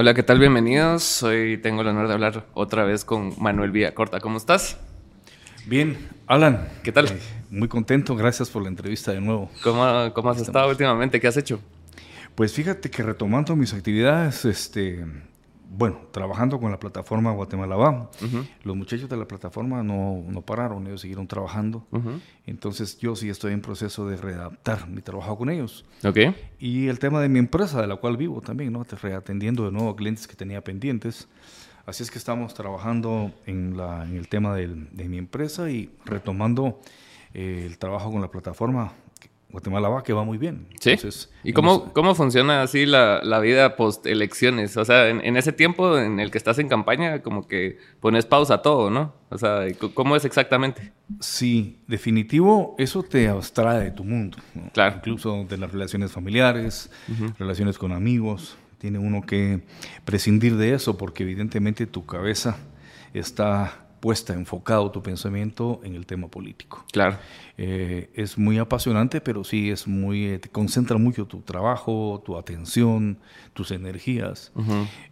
Hola, ¿qué tal? Bienvenidos. Hoy tengo el honor de hablar otra vez con Manuel Villacorta. ¿Cómo estás? Bien, Alan. ¿Qué tal? Eh, muy contento, gracias por la entrevista de nuevo. ¿Cómo, cómo has estado últimamente? ¿Qué has hecho? Pues fíjate que retomando mis actividades, este, bueno, trabajando con la plataforma Guatemala Va, los muchachos de la plataforma no, no pararon, ellos siguieron trabajando. Entonces yo sí estoy en proceso de readaptar mi trabajo con ellos. Ok. Y el tema de mi empresa, de la cual vivo también, ¿no? Reatendiendo de nuevo a clientes que tenía pendientes. Así es que estamos trabajando en, la, en el tema del, de mi empresa y retomando eh, el trabajo con la plataforma Guatemala va, que va muy bien. ¿Sí? ¿Y cómo, cómo funciona así la, la vida post elecciones? O sea, en, ese tiempo en el que estás en campaña, como que pones pausa a todo, ¿no? O sea, ¿cómo es exactamente? Sí, definitivo, eso te abstrae de tu mundo. Claro. Incluso de las relaciones familiares, relaciones con amigos. Tiene uno que prescindir de eso porque evidentemente tu cabeza está puesta, enfocado tu pensamiento en el tema político. Claro. Eh, es muy apasionante, pero sí es muy, eh, te concentra mucho tu trabajo, tu atención, tus energías.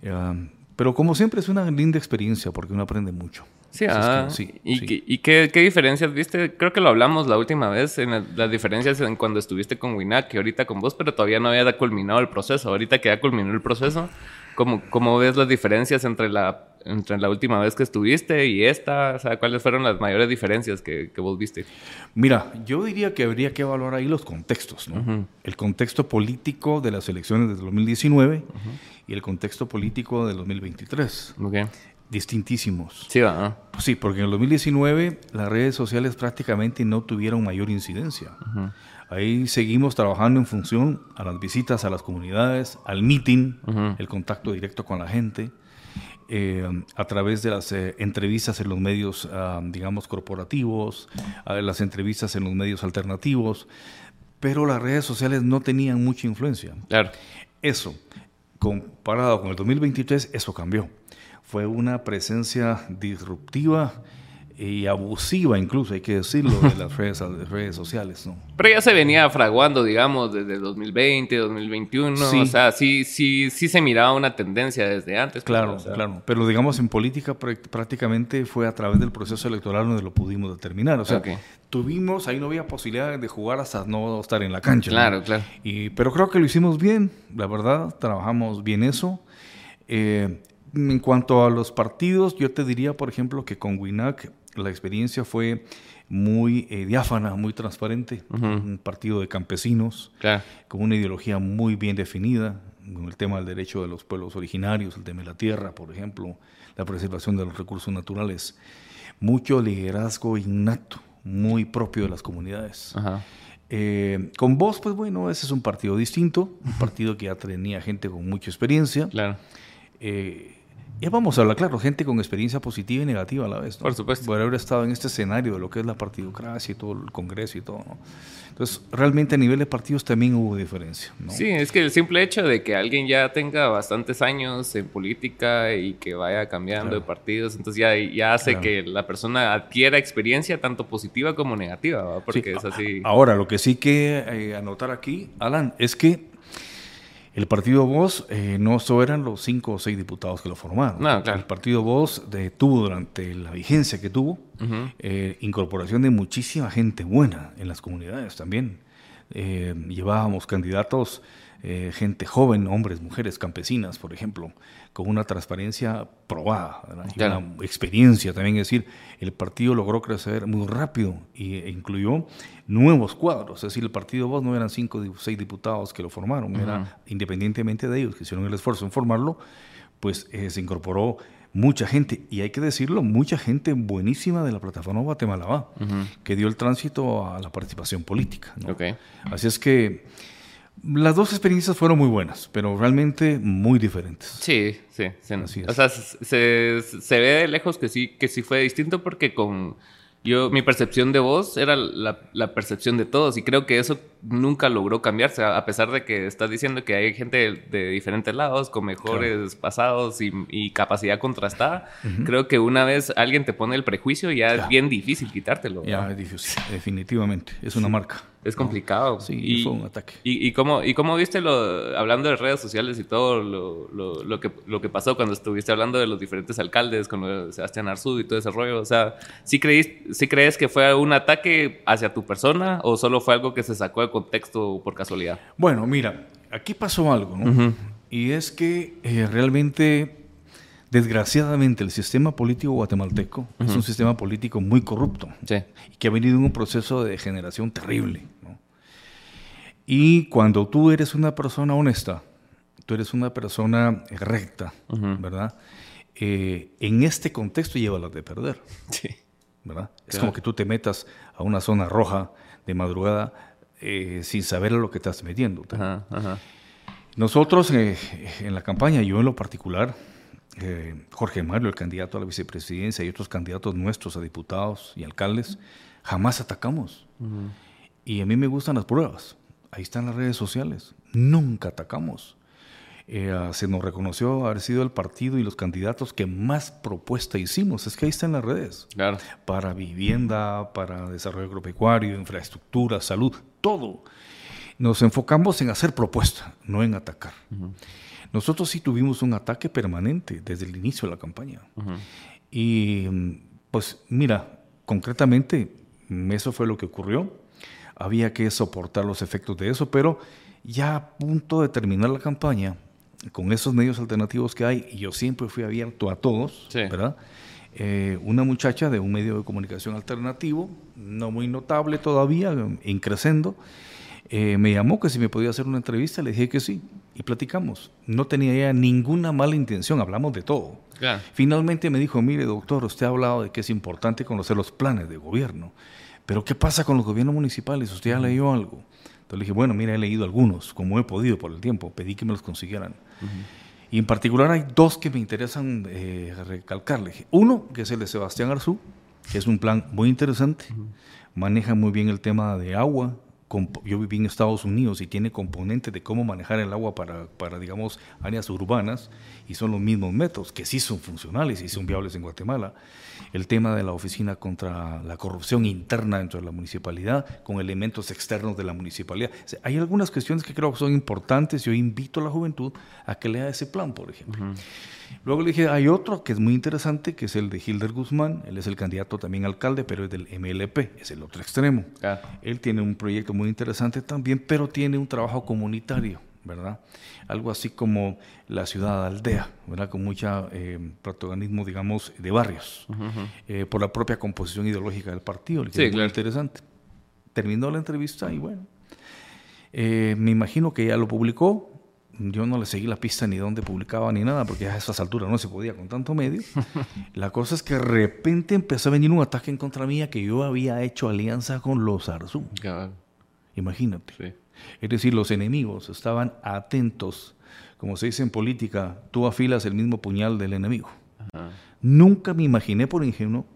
Eh, pero como siempre es una linda experiencia porque uno aprende mucho. Sí, ah, ¿Y, Qué, diferencias viste? Creo que lo hablamos la última vez, en las diferencias en cuando estuviste con Winac y ahorita con vos, pero todavía no había culminado el proceso. Ahorita que ya culminó el proceso, ¿cómo, cómo ves las diferencias entre la entre la última vez que estuviste y esta? O sea, ¿cuáles fueron las mayores diferencias que, que vos viste? Mira, yo diría que habría que evaluar ahí los contextos, ¿no? El contexto político de las elecciones de 2019 y el contexto político de 2023. Okay. Distintísimos. Sí, ¿no? Pues sí, porque en el 2019 las redes sociales prácticamente no tuvieron mayor incidencia. Ahí seguimos trabajando en función a las visitas a las comunidades, al meeting, el contacto directo con la gente. Eh, a través de las eh, entrevistas en los medios, ah, digamos, corporativos, las entrevistas en los medios alternativos, pero las redes sociales no tenían mucha influencia. Claro. Eso, comparado con el 2023, eso cambió. Fue una presencia disruptiva y abusiva incluso, hay que decirlo, de las redes, redes sociales, ¿no? Pero ya se venía fraguando, digamos, desde 2020, 2021, sí. o sea, sí, sí, sí se miraba una tendencia desde antes. Pues, claro, claro, pero digamos en política prácticamente fue a través del proceso electoral donde lo pudimos determinar, o sea, tuvimos, ahí no había posibilidad de jugar hasta no estar en la cancha. Claro, claro. Y, pero creo que lo hicimos bien, la verdad, trabajamos bien eso. Eh, en cuanto a los partidos, yo te diría, por ejemplo, que con WINAC la experiencia fue muy eh, diáfana, muy transparente, un partido de campesinos, con una ideología muy bien definida, con el tema del derecho de los pueblos originarios, el tema de la tierra, por ejemplo, la preservación de los recursos naturales, mucho liderazgo innato, muy propio de las comunidades. Eh, con vos, pues bueno, ese es un partido distinto, un partido que ya tenía gente con mucha experiencia. Claro. Eh, ya vamos a hablar, claro, gente con experiencia positiva y negativa a la vez. Por supuesto. Por haber estado en este escenario de lo que es la partidocracia y todo el Congreso y todo. ¿no? Entonces, realmente a nivel de partidos también hubo diferencia. ¿no? Sí, es que el simple hecho de que alguien ya tenga bastantes años en política y que vaya cambiando de partidos, entonces ya, ya hace que la persona adquiera experiencia tanto positiva como negativa, porque es así. Ahora, lo que sí que eh, anotar aquí, Alan, es que el partido Voz eh, no solo eran los cinco o seis diputados que lo formaron. El partido Voz tuvo durante la vigencia que tuvo eh, incorporación de muchísima gente buena en las comunidades también. Eh, llevábamos candidatos, gente joven, hombres, mujeres, campesinas, por ejemplo, con una transparencia probada, una experiencia también. Es decir, el partido logró crecer muy rápido e incluyó nuevos cuadros. Es decir, el partido Voz no eran cinco o seis diputados que lo formaron, era independientemente de ellos que hicieron el esfuerzo en formarlo, pues eh, se incorporó mucha gente, y hay que decirlo, mucha gente buenísima de la plataforma Guatemala Va, que dio el tránsito a la participación política. Así es que las dos experiencias fueron muy buenas, pero realmente muy diferentes. Sí, sí, sí. O sea, se, se, ve de lejos que sí, que sí fue distinto porque con yo, mi percepción de vos era la, la, percepción de todos y creo que eso nunca logró cambiarse, a pesar de que estás diciendo que hay gente de, diferentes lados con mejores pasados y, y, capacidad contrastada. Creo que una vez alguien te pone el prejuicio ya es bien difícil quitártelo. Ya es difícil, definitivamente, es una marca. Es complicado. Sí, y, fue un ataque. Y, y, cómo, y cómo viste, lo, hablando de redes sociales y todo lo, lo, lo, que, lo que pasó cuando estuviste hablando de los diferentes alcaldes, con Sebastián Arzú y todo ese rollo? O sea, ¿sí, ¿sí crees que fue un ataque hacia tu persona o solo fue algo que se sacó de contexto por casualidad? Bueno, mira, aquí pasó algo, ¿no? Y es que eh, realmente Desgraciadamente, el sistema político guatemalteco es un sistema político muy corrupto y que ha venido en un proceso de degeneración terrible. Y cuando tú eres una persona honesta, tú eres una persona recta, ¿verdad? Eh, en este contexto llévalas de perder. ¿verdad? Es como que tú te metas a una zona roja de madrugada eh, sin saber a lo que estás metiendo. Nosotros eh, en la campaña, yo en lo particular, eh, Jorge Mario, el candidato a la vicepresidencia, y otros candidatos nuestros a diputados y alcaldes, jamás atacamos. Y a mí me gustan las pruebas. Ahí están las redes sociales. Nunca atacamos. Eh, ah, se nos reconoció haber sido el partido y los candidatos que más propuesta hicimos. Es que ahí están las redes. Para vivienda, para desarrollo agropecuario, infraestructura, salud, todo. Nos enfocamos en hacer propuesta, no en atacar. Nosotros sí tuvimos un ataque permanente desde el inicio de la campaña. Y pues mira, concretamente eso fue lo que ocurrió. Había que soportar los efectos de eso, pero ya a punto de terminar la campaña, con esos medios alternativos que hay, y yo siempre fui abierto a todos, ¿verdad? Eh, una muchacha de un medio de comunicación alternativo, no muy notable todavía, increciendo, eh, me llamó que si me podía hacer una entrevista, le dije que sí y platicamos. No tenía ya ninguna mala intención, hablamos de todo. Finalmente me dijo, mire doctor, usted ha hablado de que es importante conocer los planes de gobierno, pero ¿qué pasa con los gobiernos municipales? ¿Usted ya leyó algo? Entonces le dije, bueno, mira, he leído algunos, como he podido por el tiempo, pedí que me los consiguieran. Y en particular hay dos que me interesan eh, recalcarle. Uno, que es el de Sebastián Arzú, que es un plan muy interesante, maneja muy bien el tema de agua, yo viví en Estados Unidos y tiene componentes de cómo manejar el agua para, para, digamos, áreas urbanas y son los mismos métodos que sí son funcionales y son viables en Guatemala. El tema de la oficina contra la corrupción interna dentro de la municipalidad con elementos externos de la municipalidad. hay algunas cuestiones que creo que son importantes. Yo invito a la juventud a que lea ese plan, por ejemplo. Luego le dije, hay otro que es muy interesante, que es el de Hilder Guzmán. Él es el candidato también alcalde, pero es del MLP, es el otro extremo. Él tiene un proyecto muy interesante también, pero tiene un trabajo comunitario, ¿verdad? Algo así como la ciudad aldea, ¿verdad? Con mucho eh, protagonismo, digamos, de barrios, eh, por la propia composición ideológica del partido. Sí, es muy interesante. Terminó la entrevista y bueno, eh, me imagino que ya lo publicó, yo no le seguí la pista ni dónde publicaba ni nada, porque a esas alturas no se podía con tanto medio. la cosa es que de repente empezó a venir un ataque en contra mía que yo había hecho alianza con los Arzú. Imagínate. Es decir, los enemigos estaban atentos. Como se dice en política, tú afilas el mismo puñal del enemigo. Nunca me imaginé por ingenuo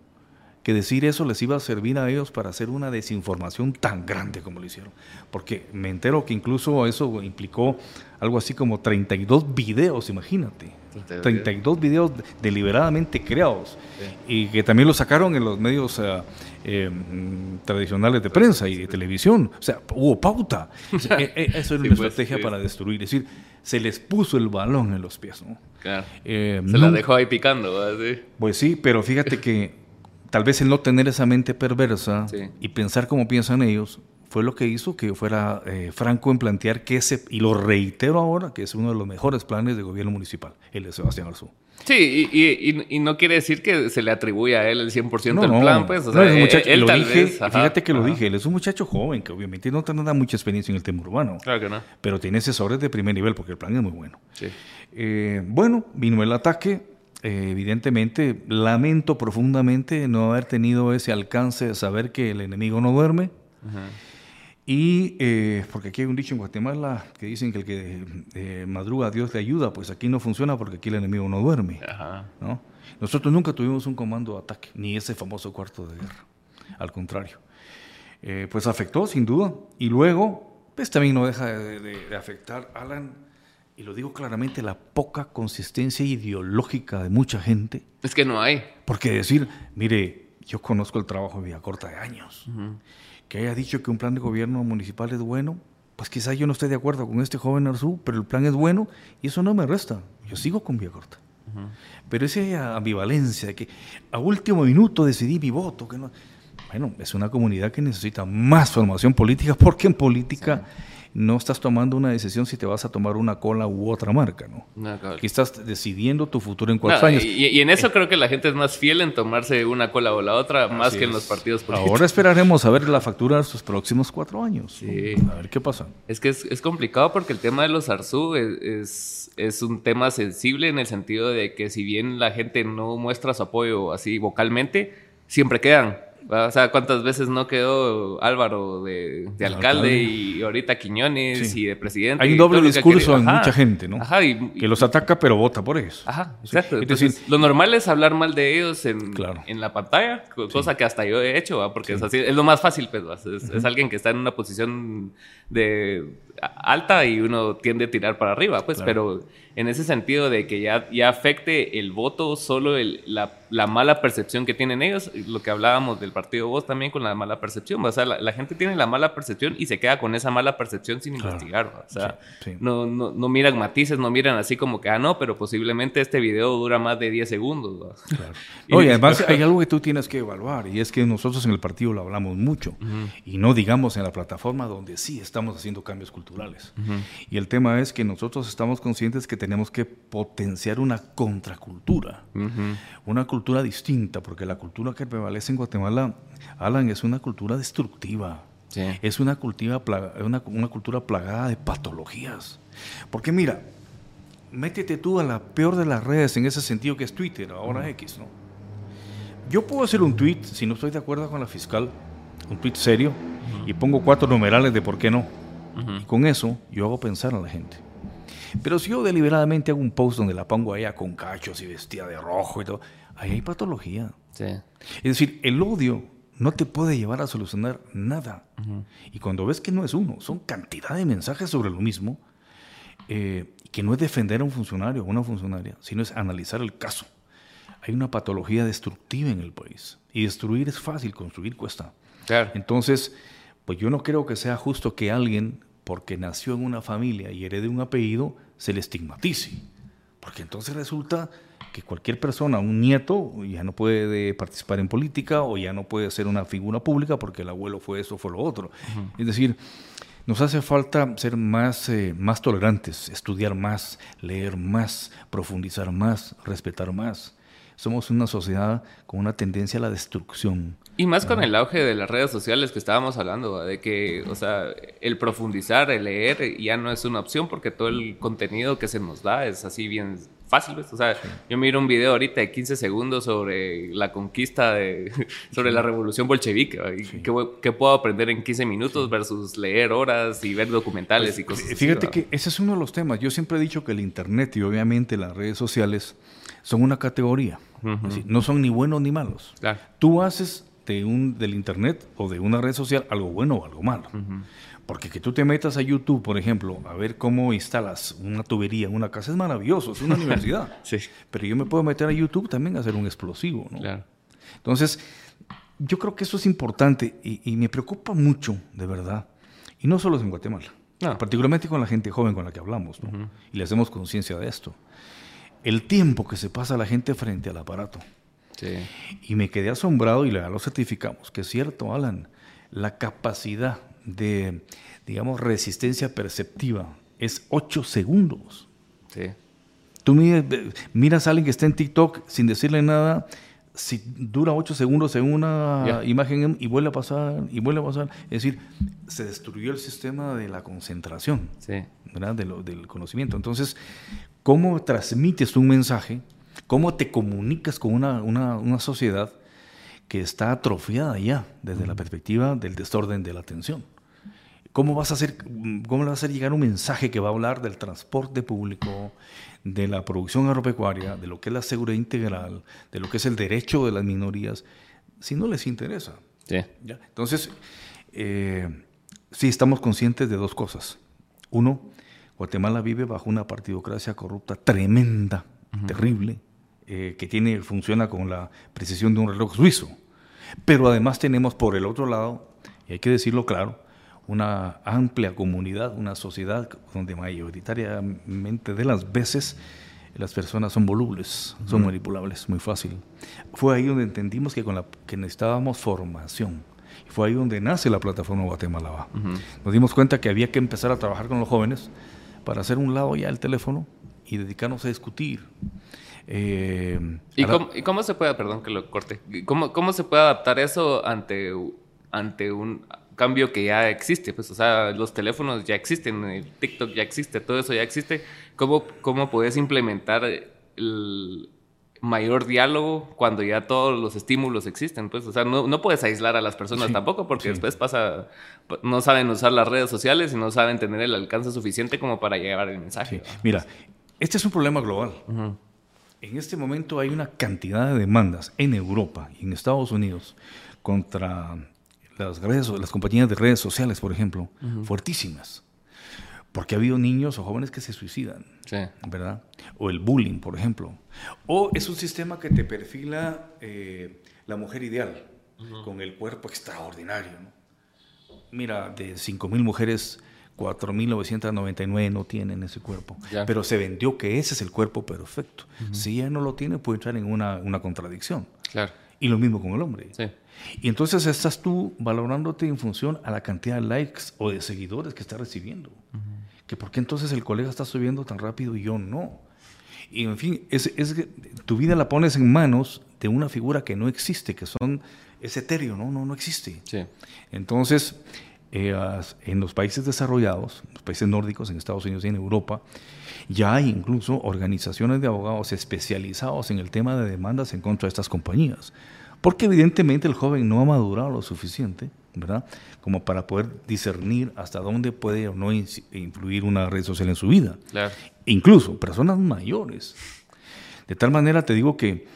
que decir eso les iba a servir a ellos para hacer una desinformación tan grande como lo hicieron. Porque me entero que incluso eso implicó algo así como 32 videos, imagínate. 32 videos deliberadamente creados y que también lo sacaron en los medios eh, eh, tradicionales de prensa y de televisión. O sea, hubo pauta. Eh, eso era una pues, estrategia para destruir. Es decir, se les puso el balón en los pies. ¿no? se la dejó ahí picando. Pues sí, pero fíjate que tal vez el no tener esa mente perversa y pensar como piensan ellos fue lo que hizo que fuera eh, franco en plantear que ese, y lo reitero ahora, que es uno de los mejores planes de gobierno municipal, el de Sebastián Arzú. Sí, y, no quiere decir que se le atribuya a él el 100% del plan, pues. O sea, no, muchacho, él, tal vez, fíjate que lo dije, él es un muchacho joven que obviamente no tiene mucha experiencia en el tema urbano. Claro que no. Pero tiene asesores de primer nivel porque el plan es muy bueno. Sí. Eh, bueno, vino el ataque, eh, evidentemente lamento profundamente no haber tenido ese alcance de saber que el enemigo no duerme. Y eh, porque aquí hay un dicho en Guatemala que dicen que el que eh, madruga a Dios le ayuda, pues aquí no funciona porque aquí el enemigo no duerme. ¿no? Nosotros nunca tuvimos un comando de ataque, ni ese famoso cuarto de guerra. Al contrario. pues afectó, sin duda. Y luego, pues también no deja de, de afectar, Alan, y lo digo claramente, la poca consistencia ideológica de mucha gente. Es que no hay. Porque decir, mire, yo conozco el trabajo de Villacorta de años. que haya dicho que un plan de gobierno municipal es bueno, pues quizá yo no esté de acuerdo con este joven Arzú, pero el plan es bueno y eso no me resta. Yo sigo con Vía Corta. Pero esa ambivalencia de que a último minuto decidí mi voto, que no, bueno, es una comunidad que necesita más formación política porque en política no estás tomando una decisión si te vas a tomar una cola u otra marca, ¿no? Aquí estás decidiendo tu futuro en cuatro años. Y, en eso eh, creo que la gente es más fiel en tomarse una cola o la otra, más que en los partidos políticos. Ahora esperaremos a ver la factura de estos próximos cuatro años. Sí. A ver qué pasa. Es que es, complicado porque el tema de los Arzú es, es, un tema sensible en el sentido de que si bien la gente no muestra su apoyo así vocalmente, siempre quedan. O sea, ¿cuántas veces no quedó Álvaro de, alcalde, y ahorita Quiñones y de presidente? Hay un doble discurso en mucha gente, ¿no? Ajá, que los ataca pero vota por ellos. Ajá, exacto. Entonces, lo normal es hablar mal de ellos en, en la pantalla, cosa que hasta yo he hecho, porque es, así, es lo más fácil, pues, es, alguien que está en una posición de alta y uno tiende a tirar para arriba, pues, pero en ese sentido de que ya, ya afecte el voto solo el, la, la, mala percepción que tienen ellos, lo que hablábamos del partido vos también con la mala percepción, o sea, la, gente tiene la mala percepción y se queda con esa mala percepción sin investigar, o sea, No, no, no, miran matices, no miran así como que, ah, no, pero posiblemente este video dura más de 10 segundos. Claro. Oye, además hay algo que tú tienes que evaluar y es que nosotros en el partido lo hablamos mucho y no digamos en la plataforma donde sí estamos haciendo cambios culturales. Y el tema es que nosotros estamos conscientes que tenemos que potenciar una contracultura, una cultura distinta, porque la cultura que prevalece en Guatemala, Alan, es una cultura destructiva. Es una cultura, una, una cultura plagada de patologías. Porque mira, métete tú a la peor de las redes en ese sentido que es Twitter, ahora X, ¿no? Yo puedo hacer un tweet, si no estoy de acuerdo con la fiscal, un tweet serio, y pongo cuatro numerales de por qué no. Y con eso yo hago pensar a la gente. Pero si yo deliberadamente hago un post donde la pongo allá con cachos y vestida de rojo y todo, ahí hay patología. Es decir, el odio no te puede llevar a solucionar nada. Y cuando ves que no es uno, son cantidad de mensajes sobre lo mismo, eh, que no es defender a un funcionario o una funcionaria, sino es analizar el caso. Hay una patología destructiva en el país. Y destruir es fácil, construir cuesta. Entonces, pues yo no creo que sea justo que alguien porque nació en una familia y herede un apellido, se le estigmatice. Porque entonces resulta que cualquier persona, un nieto, ya no puede participar en política o ya no puede ser una figura pública porque el abuelo fue eso, fue lo otro. Es decir, nos hace falta ser más, eh, más tolerantes, estudiar más, leer más, profundizar más, respetar más. Somos una sociedad con una tendencia a la destrucción. Y más con el auge de las redes sociales que estábamos hablando, de que, o sea, el profundizar, el leer, ya no es una opción porque todo el contenido que se nos da es así bien fácil, ¿ves? O sea, yo miro un video ahorita de 15 segundos sobre la conquista de, sobre la revolución bolchevique, y ¿qué, puedo aprender en 15 minutos versus leer horas y ver documentales y pues, cosas fíjate así? Fíjate que ese es uno de los temas. Yo siempre he dicho que el Internet y obviamente las redes sociales son una categoría. no son ni buenos ni malos. Tú haces de un, del Internet o de una red social algo bueno o algo malo. Porque que tú te metas a YouTube, por ejemplo, a ver cómo instalas una tubería en una casa es maravilloso, es una universidad. sí. Pero yo me puedo meter a YouTube también a hacer un explosivo. ¿no? Claro. Entonces, yo creo que eso es importante y, me preocupa mucho, de verdad. Y no solo en Guatemala, particularmente con la gente joven con la que hablamos, ¿no? y le hacemos conciencia de esto. El tiempo que se pasa la gente frente al aparato. Y me quedé asombrado y lo certificamos, que es cierto, Alan, la capacidad de, digamos, resistencia perceptiva es 8 segundos. Sí. Tú miras a alguien que está en TikTok sin decirle nada, si dura 8 segundos en una imagen y vuelve a pasar, y vuelve a pasar, es decir, se destruyó el sistema de la concentración, sí. ¿verdad? del conocimiento. Entonces, ¿cómo transmites un mensaje? ¿Cómo te comunicas con una, una, una sociedad que está atrofiada ya desde la perspectiva del desorden de la atención? ¿Cómo vas a hacer, cómo le vas a hacer llegar un mensaje que va a hablar del transporte público, de la producción agropecuaria, de lo que es la seguridad integral, de lo que es el derecho de las minorías, si no les interesa? Sí. ¿Ya? Entonces, eh, sí estamos conscientes de dos cosas. Uno, Guatemala vive bajo una partidocracia corrupta tremenda, terrible, eh, que tiene, funciona con la precisión de un reloj suizo. Pero además tenemos por el otro lado y hay que decirlo claro, una amplia comunidad, una sociedad donde mayoritariamente de las veces las personas son volubles, son manipulables, muy fácil. Fue ahí donde entendimos que, con la, que necesitábamos formación. Fue ahí donde nace la plataforma Guatemala Nos dimos cuenta que había que empezar a trabajar con los jóvenes para hacer un lado ya el teléfono y dedicarnos a discutir. Eh, ¿Y, cómo, se puede, perdón que lo corte, cómo, cómo se puede adaptar eso ante, ante un cambio que ya existe? Pues, o sea, los teléfonos ya existen, el TikTok ya existe, todo eso ya existe. ¿Cómo, cómo puedes implementar el mayor diálogo cuando ya todos los estímulos existen? Pues, o sea, no, no puedes aislar a las personas tampoco porque después pasa, no saben usar las redes sociales y no saben tener el alcance suficiente como para llevar el mensaje. Mira, este es un problema global. En este momento hay una cantidad de demandas en Europa y en Estados Unidos contra las, redes, las compañías de redes sociales, por ejemplo, fuertísimas. Porque ha habido niños o jóvenes que se suicidan, ¿verdad? O el bullying, por ejemplo. O es un sistema que te perfila eh, la mujer ideal, con el cuerpo extraordinario. Mira, de 5.000 mujeres 4.999 no tienen ese cuerpo. Pero se vendió que ese es el cuerpo perfecto. Si ella no lo tiene, puede entrar en una, una contradicción. Claro. Y lo mismo con el hombre. Sí. Y entonces estás tú valorándote en función a la cantidad de likes o de seguidores que estás recibiendo. Que por qué entonces el colega está subiendo tan rápido y yo no. Y en fin, es, es tu vida la pones en manos de una figura que no existe, que son, es etéreo, no, no, no existe. Sí. Entonces, eh, en los países desarrollados, los países nórdicos, en Estados Unidos y en Europa, ya hay incluso organizaciones de abogados especializados en el tema de demandas en contra de estas compañías. Porque evidentemente el joven no ha madurado lo suficiente, ¿verdad? Como para poder discernir hasta dónde puede o no influir una red social en su vida. Incluso personas mayores. De tal manera te digo que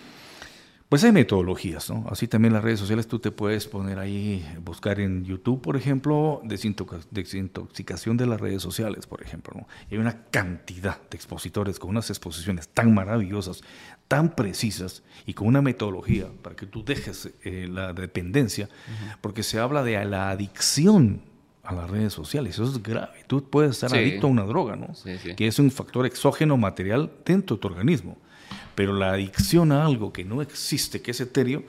pues hay metodologías, ¿no? Así también las redes sociales tú te puedes poner ahí, buscar en YouTube, por ejemplo, desintoxicación de las redes sociales, por ejemplo, ¿no? hay una cantidad de expositores con unas exposiciones tan maravillosas, tan precisas y con una metodología para que tú dejes eh, la dependencia, porque se habla de la adicción a las redes sociales. Eso es grave. Tú puedes estar adicto a una droga, ¿no? Que es un factor exógeno material dentro de tu organismo. Pero la adicción a algo que no existe, que es etéreo,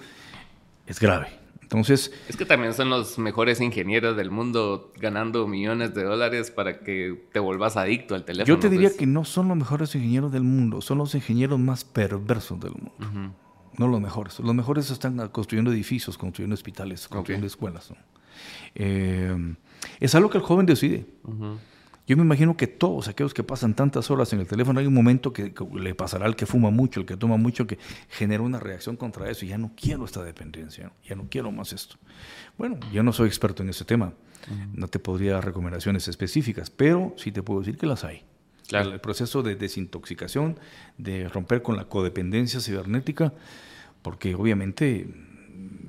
es grave. Entonces, es que también son los mejores ingenieros del mundo ganando millones de dólares para que te vuelvas adicto al teléfono. Yo te diría pues. que no son los mejores ingenieros del mundo, son los ingenieros más perversos del mundo. No los mejores. Los mejores están construyendo edificios, construyendo hospitales, construyendo escuelas. Eh, es algo que el joven decide. Yo me imagino que todos aquellos que pasan tantas horas en el teléfono, hay un momento que, le pasará al que fuma mucho, el que toma mucho, que genera una reacción contra eso y ya no quiero esta dependencia, ya no quiero más esto. Bueno, yo no soy experto en ese tema, no te podría dar recomendaciones específicas, pero sí te puedo decir que las hay. Claro. El proceso de desintoxicación, de romper con la codependencia cibernética, porque obviamente,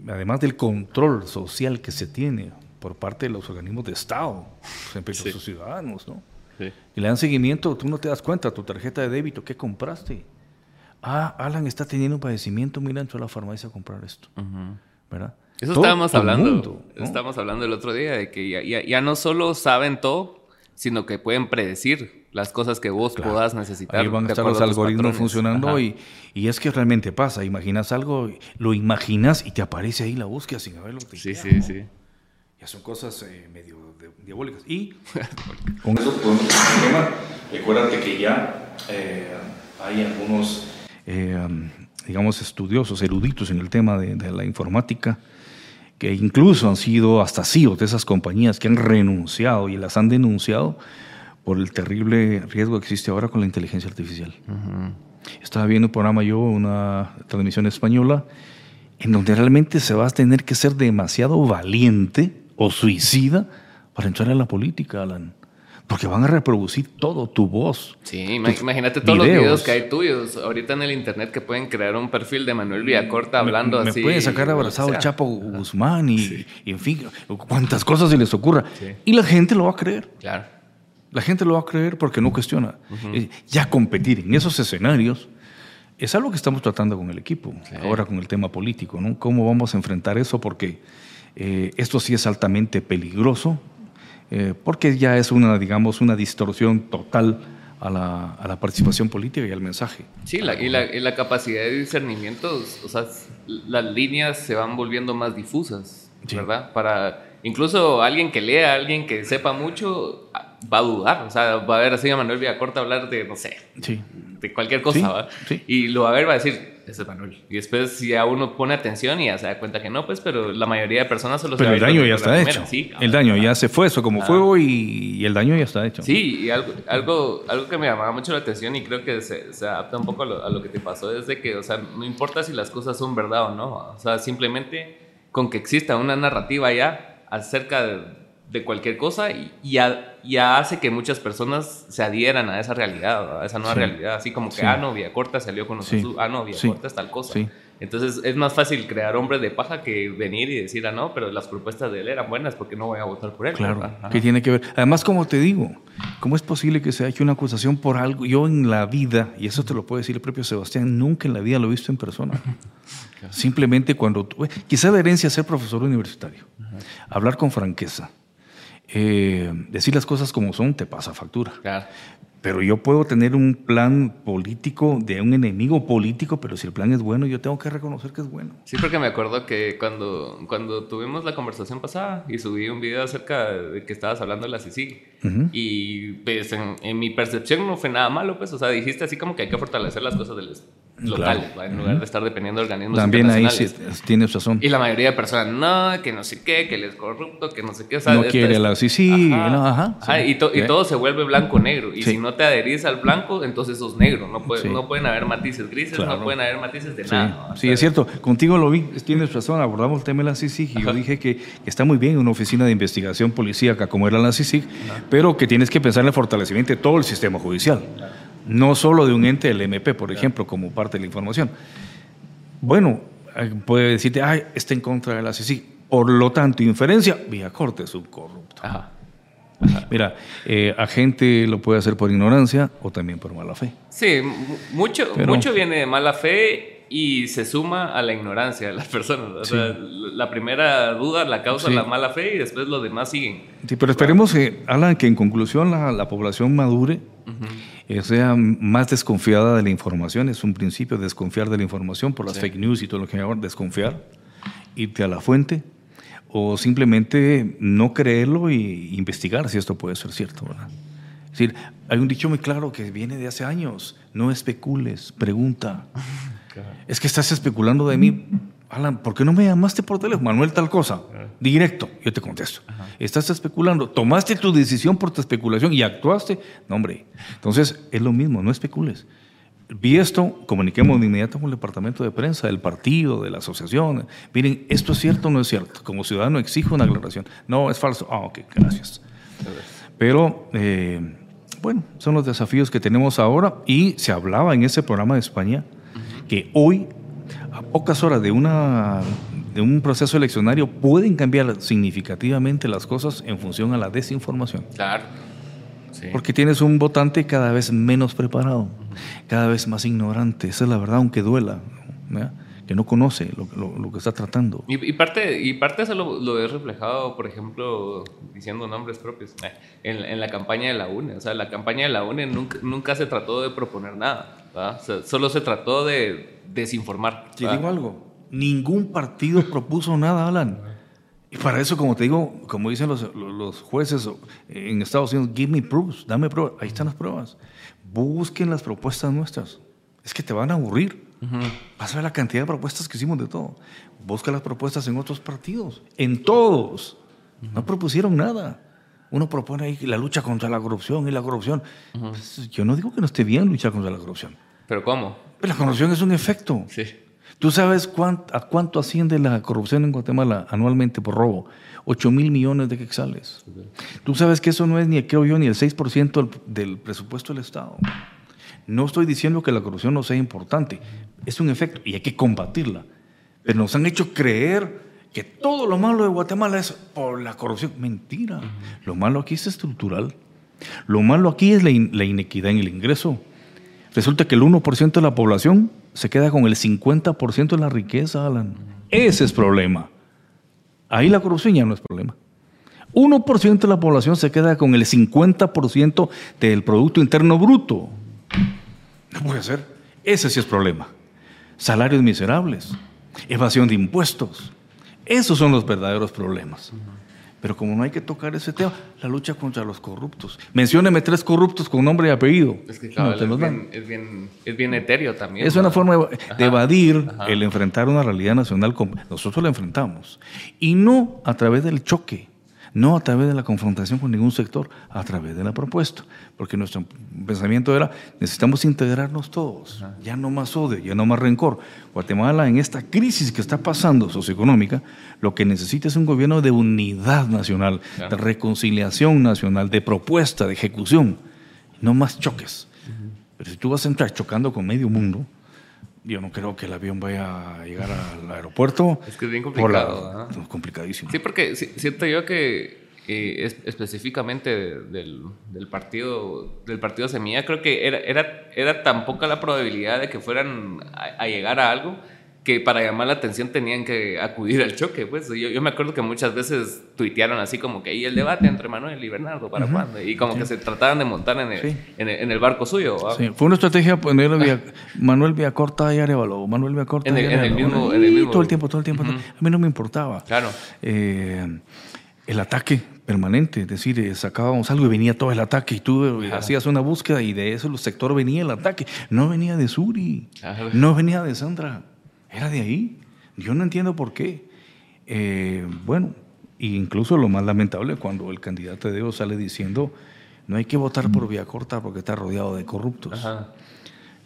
además del control social que se tiene, por parte de los organismos de Estado, siempre sí. sus ciudadanos, ¿no? Y le dan seguimiento, tú no te das cuenta, tu tarjeta de débito, ¿qué compraste? Ah, Alan está teniendo un padecimiento, mira, entró a la farmacia a comprar esto, ¿verdad? Eso estábamos hablando, estábamos hablando el otro día, de que ya, ya, no solo saben todo, sino que pueden predecir las cosas que vos puedas necesitar. Ahí van a estar los algoritmos funcionando y, y, es que realmente pasa. Imaginas algo, lo imaginas y te aparece ahí la búsqueda sin haberlo. Sí, sí, sí son cosas eh, medio diabólicas. Y con eso podemos el tema. Recuérdate que ya eh, hay algunos, eh, digamos, estudiosos, eruditos en el tema de, la informática, que incluso han sido hasta CEOs de esas compañías que han renunciado y las han denunciado por el terrible riesgo que existe ahora con la inteligencia artificial. Estaba viendo un programa yo, una transmisión española, en donde realmente se va a tener que ser demasiado valiente o suicida para entrar en la política, Alan. Porque van a reproducir todo, tu voz. Sí, imagínate todos los videos que hay tuyos ahorita en el internet que pueden crear un perfil de Manuel Villacorta hablando así. Me pueden sacar abrazado el Chapo Guzmán y, en fin, cuántas cosas se les ocurra. Y la gente lo va a creer. Claro. La gente lo va a creer porque no cuestiona. Eh, ya competir en esos escenarios es algo que estamos tratando con el equipo, ahora con el tema político, ¿no? ¿Cómo vamos a enfrentar eso? Porque Eh, esto sí es altamente peligroso eh, porque ya es una, digamos, una distorsión total a la, a la, participación política y al mensaje. Sí, la, y, la, y, la, capacidad de discernimiento, o sea, las líneas se van volviendo más difusas, ¿verdad? Para incluso alguien que lea, alguien que sepa mucho, va a dudar, o sea, va a ver así a Manuel Villacorta hablar de, no sé, de cualquier cosa, ¿va? Y lo va a ver, va a decir, ese es Manuel. Y después ya uno pone atención y ya se da cuenta que no, pues, pero la mayoría de personas solo Pero el daño ya está hecho. el daño ya se fue, eso como fuego y, el daño ya está hecho. Sí, y algo, algo, algo que me llamaba mucho la atención y creo que se, se adapta un poco a lo, a lo, que te pasó es de que, o sea, no importa si las cosas son verdad o no, o sea, simplemente con que exista una narrativa ya acerca de de cualquier cosa y ya, hace que muchas personas se adhieran a esa realidad, a esa nueva realidad, así como que, ah, no, Corta salió con nosotros, ah, no, Corta es tal cosa. Entonces es más fácil crear hombres de paja que venir y decir, ah, no, pero las propuestas de él eran buenas porque no voy a votar por él. Claro, ¿qué tiene que ver? Además, como te digo, ¿cómo es posible que se haya hecho una acusación por algo? Yo en la vida, y eso te lo puede decir el propio Sebastián, nunca en la vida lo he visto en persona. Simplemente cuando, quizá de herencia ser profesor universitario, hablar con franqueza eh, decir las cosas como son te pasa factura. Pero yo puedo tener un plan político de un enemigo político, pero si el plan es bueno, yo tengo que reconocer que es bueno. Sí, porque me acuerdo que cuando, cuando tuvimos la conversación pasada y subí un video acerca de que estabas hablando de la CICIG, y pues en, mi percepción no fue nada malo, pues, o sea, dijiste así como que hay que fortalecer las cosas del, locales, en lugar de estar dependiendo de organismos También ahí sí, tiene razón. Y la mayoría de personas, no, que no sé qué, que él es corrupto, que no sé qué. O sea, no quiere la sí, sí, ajá, y, y, todo se vuelve blanco-negro. Y si no te adherís al blanco, entonces sos negro. No, puede, no pueden haber matices grises, no pueden haber matices de nada. Sí, es cierto. Contigo lo vi, tienes razón. Abordamos el tema de la CICIG y yo dije que, está muy bien una oficina de investigación policíaca como era la CICIG, pero que tienes que pensar en el fortalecimiento de todo el sistema judicial no solo de un ente del MP, por ejemplo, como parte de la información. Bueno, eh, puede decirte, ay, está en contra de la CICI. Por lo tanto, inferencia, vía corte es un corrupto. Mira, eh, a gente lo puede hacer por ignorancia o también por mala fe. Sí, mucho, mucho viene de mala fe y se suma a la ignorancia de las personas. la primera duda la causa la mala fe y después los demás siguen. Sí, pero esperemos, que, Alan, que en conclusión la, población madure sea más desconfiada de la información. Es un principio desconfiar de la información por las fake news y todo lo que llaman desconfiar, irte a la fuente o simplemente no creerlo y investigar si esto puede ser cierto. ¿verdad? Es decir, hay un dicho muy claro que viene de hace años, no especules, pregunta. Es que estás especulando de mí. Alan, ¿por qué no me llamaste por teléfono? Manuel, tal cosa. Ah. Directo, yo te contesto. Estás especulando. Tomaste tu decisión por tu especulación y actuaste. No, hombre. Entonces, es lo mismo, no especules. Vi esto, comuniquemos de inmediato con el departamento de prensa, del partido, de la asociación. Miren, ¿esto es cierto o no es cierto? Como ciudadano exijo una aclaración. No, es falso. Ah, ok, gracias. Pero, eh, bueno, son los desafíos que tenemos ahora y se hablaba en ese programa de España que hoy, a pocas horas de, una, de un proceso eleccionario, pueden cambiar significativamente las cosas en función a la desinformación. Claro. Porque tienes un votante cada vez menos preparado, cada vez más ignorante. Esa es la verdad, aunque duela. que no conoce lo, que está tratando. Y, parte, y parte eso lo, he reflejado, por ejemplo, diciendo nombres propios, eh, en, la campaña de la UNE. O sea, la campaña de la UNE nunca, nunca se trató de proponer nada solo se trató de desinformar. Te digo algo, ningún partido propuso nada, Alan. Y para eso, como te digo, como dicen los, los jueces en Estados Unidos, give me proofs, dame pruebas. Ahí están las pruebas. Busquen las propuestas nuestras. Es que te van a aburrir. Vas a ver la cantidad de propuestas que hicimos de todo. Busca las propuestas en otros partidos, en todos. No propusieron nada. Uno propone ahí la lucha contra la corrupción y la corrupción. Pues, yo no digo que no esté bien luchar contra la corrupción. ¿Pero cómo? Pues la corrupción es un efecto. Sí. ¿Tú sabes a cuánto asciende la corrupción en Guatemala anualmente por robo? 8 mil millones de quexales. Tú sabes que eso no es ni, creo yo, ni el 6% del, presupuesto del Estado. No estoy diciendo que la corrupción no sea importante, es un efecto y hay que combatirla. Pero nos han hecho creer que todo lo malo de Guatemala es por la corrupción. Mentira. Lo malo aquí es estructural. Lo malo aquí es la inequidad en el ingreso. Resulta que el 1% de la población se queda con el 50% de la riqueza, Alan. Ese es problema. Ahí la corrupción ya no es problema. 1% de la población se queda con el 50% del Producto Interno Bruto. No puede ser. Ese sí es problema. Salarios miserables, evasión de impuestos. Esos son los verdaderos problemas. Pero como no hay que tocar ese tema, la lucha contra los corruptos. Mencióneme tres corruptos con nombre y apellido. Es que claro, es, bien, es, bien, etéreo también. Es una forma de, evadir el enfrentar una realidad nacional. Nosotros la enfrentamos. Y no a través del choque no a través de la confrontación con ningún sector, a través de la propuesta, porque nuestro pensamiento era, necesitamos integrarnos todos, ya no más odio, ya no más rencor. Guatemala en esta crisis que está pasando socioeconómica, lo que necesita es un gobierno de unidad nacional, de reconciliación nacional, de propuesta, de ejecución, no más choques. Pero si tú vas a entrar chocando con medio mundo, yo no creo que el avión vaya a llegar al aeropuerto. Es que es bien complicado. Es complicadísimo. Sí, porque siento yo que eh, específicamente del, partido del partido Semilla, creo que era, era, era tan poca la probabilidad de que fueran a llegar a algo que para llamar la atención tenían que acudir al choque. Pues yo, me acuerdo que muchas veces tuitearon así como que ahí el debate entre Manuel y Bernardo, ¿para cuándo? Y como que se trataban de montar en el, en el, barco suyo. Sí, fue una estrategia ponerlo vía, Manuel Villacorta y Arevalo, Manuel Villacorta en el, en el mismo, en el mismo... Todo el tiempo, todo el tiempo. A mí no me importaba. Claro. Eh, el ataque permanente, es decir, eh, sacábamos algo y venía todo el ataque y tú eh, hacías una búsqueda y de eso el sector venía el ataque. No venía de Suri, no venía de Sandra. Era de ahí. Yo no entiendo por qué. Eh, bueno, incluso lo más lamentable cuando el candidato de Dios sale diciendo no hay que votar por vía corta porque está rodeado de corruptos.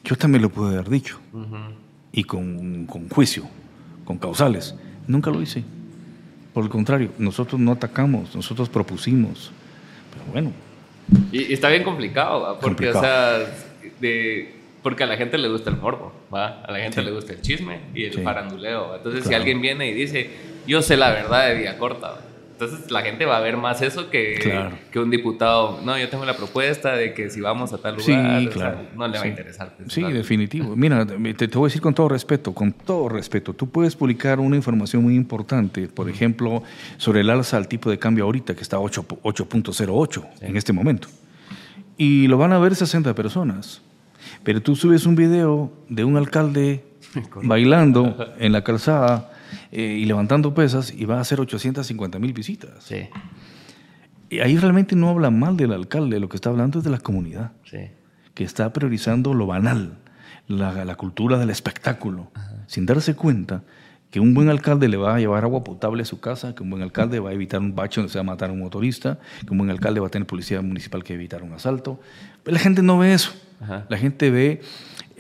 Yo también lo pude haber dicho. Y con, con, juicio, con causales. Nunca lo hice. Por el contrario, nosotros no atacamos, nosotros propusimos. Pero bueno. Y, está bien complicado, porque, o sea, de porque a la gente le gusta el morbo, ¿va? A la gente le gusta el chisme y el paranduleo. Entonces, si alguien viene y dice, yo sé la verdad de Vía Corta, entonces la gente va a ver más eso que, que un diputado. No, yo tengo la propuesta de que si vamos a tal lugar, claro. no le va a interesar. Pues, sí, definitivo. Mira, te, te, voy a decir con todo respeto, con todo respeto, tú puedes publicar una información muy importante, por ejemplo, sobre el alza al tipo de cambio ahorita, que está 8.08 en este momento. Y lo van a ver 60 personas pero tú subes un video de un alcalde bailando en la calzada eh, y levantando pesas y va a hacer 850 mil visitas. Sí. Y ahí realmente no habla mal del alcalde, lo que está hablando es de la comunidad, que está priorizando lo banal, la, cultura del espectáculo, sin darse cuenta que un buen alcalde le va a llevar agua potable a su casa, que un buen alcalde va a evitar un bache donde se va a matar a un motorista, que un buen alcalde va a tener policía municipal que evitar un asalto. Pero la gente no ve eso. La gente ve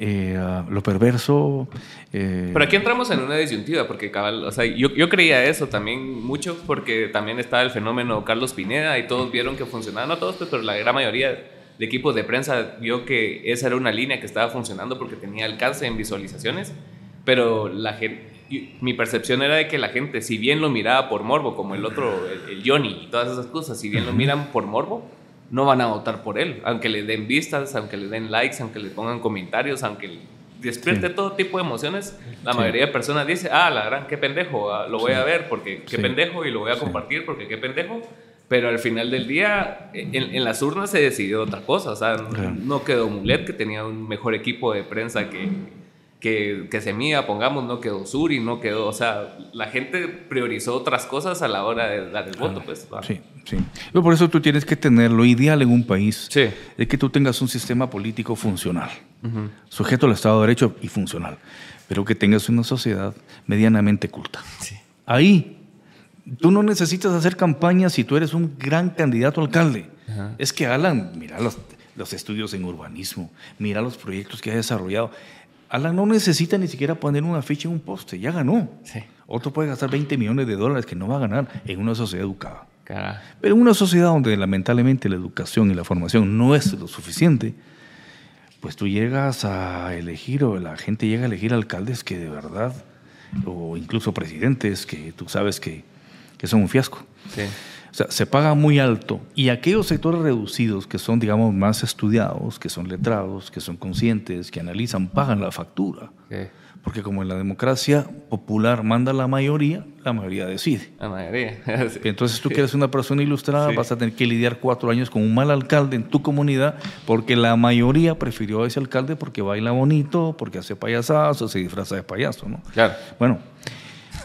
eh, lo perverso. Eh, Pero aquí entramos en una disyuntiva, porque cabal, o sea, yo, yo, creía eso también mucho, porque también estaba el fenómeno Carlos Pineda y todos vieron que funcionaba, no todos, pues, pero la gran mayoría de equipos de prensa vio que esa era una línea que estaba funcionando porque tenía alcance en visualizaciones, pero la gente, mi percepción era de que la gente, si bien lo miraba por morbo, como el otro, el, el Johnny y todas esas cosas, si bien lo miran por morbo, no van a votar por él, aunque le den vistas, aunque le den likes, aunque le pongan comentarios, aunque despierte todo tipo de emociones, la mayoría de personas dice, ah, la gran, qué pendejo, ah, lo voy a ver porque qué pendejo y lo voy a compartir porque qué pendejo. Pero al final del día, en, las urnas se decidió otra cosa. O sea, no quedó Mulet, que tenía un mejor equipo de prensa que, que, que Semilla, pongamos, no quedó Suri, no quedó, o sea, la gente priorizó otras cosas a la hora de dar el voto, pues. Sí, sí. Pero por eso tú tienes que tener lo ideal en un país, es que tú tengas un sistema político funcional, sujeto al Estado de Derecho y funcional, pero que tengas una sociedad medianamente culta. Ahí, tú no necesitas hacer campaña si tú eres un gran candidato alcalde. Es que Alan, mira los, los estudios en urbanismo, mira los proyectos que ha desarrollado Alan no necesita ni siquiera poner una ficha en un poste, ya ganó. Otro puede gastar 20 millones de dólares que no va a ganar en una sociedad educada. Pero en una sociedad donde lamentablemente la educación y la formación no es lo suficiente, pues tú llegas a elegir o la gente llega a elegir alcaldes que de verdad, o incluso presidentes que tú sabes que, que son un fiasco. O sea, se paga muy alto. Y aquellos sectores reducidos que son, digamos, más estudiados, que son letrados, que son conscientes, que analizan, pagan la factura. Porque como en la democracia popular manda la mayoría, la mayoría decide. La mayoría. Entonces tú que eres una persona ilustrada vas a tener que lidiar cuatro años con un mal alcalde en tu comunidad porque la mayoría prefirió a ese alcalde porque baila bonito, porque hace payasazo, se disfraza de payaso, ¿no? Claro. Bueno,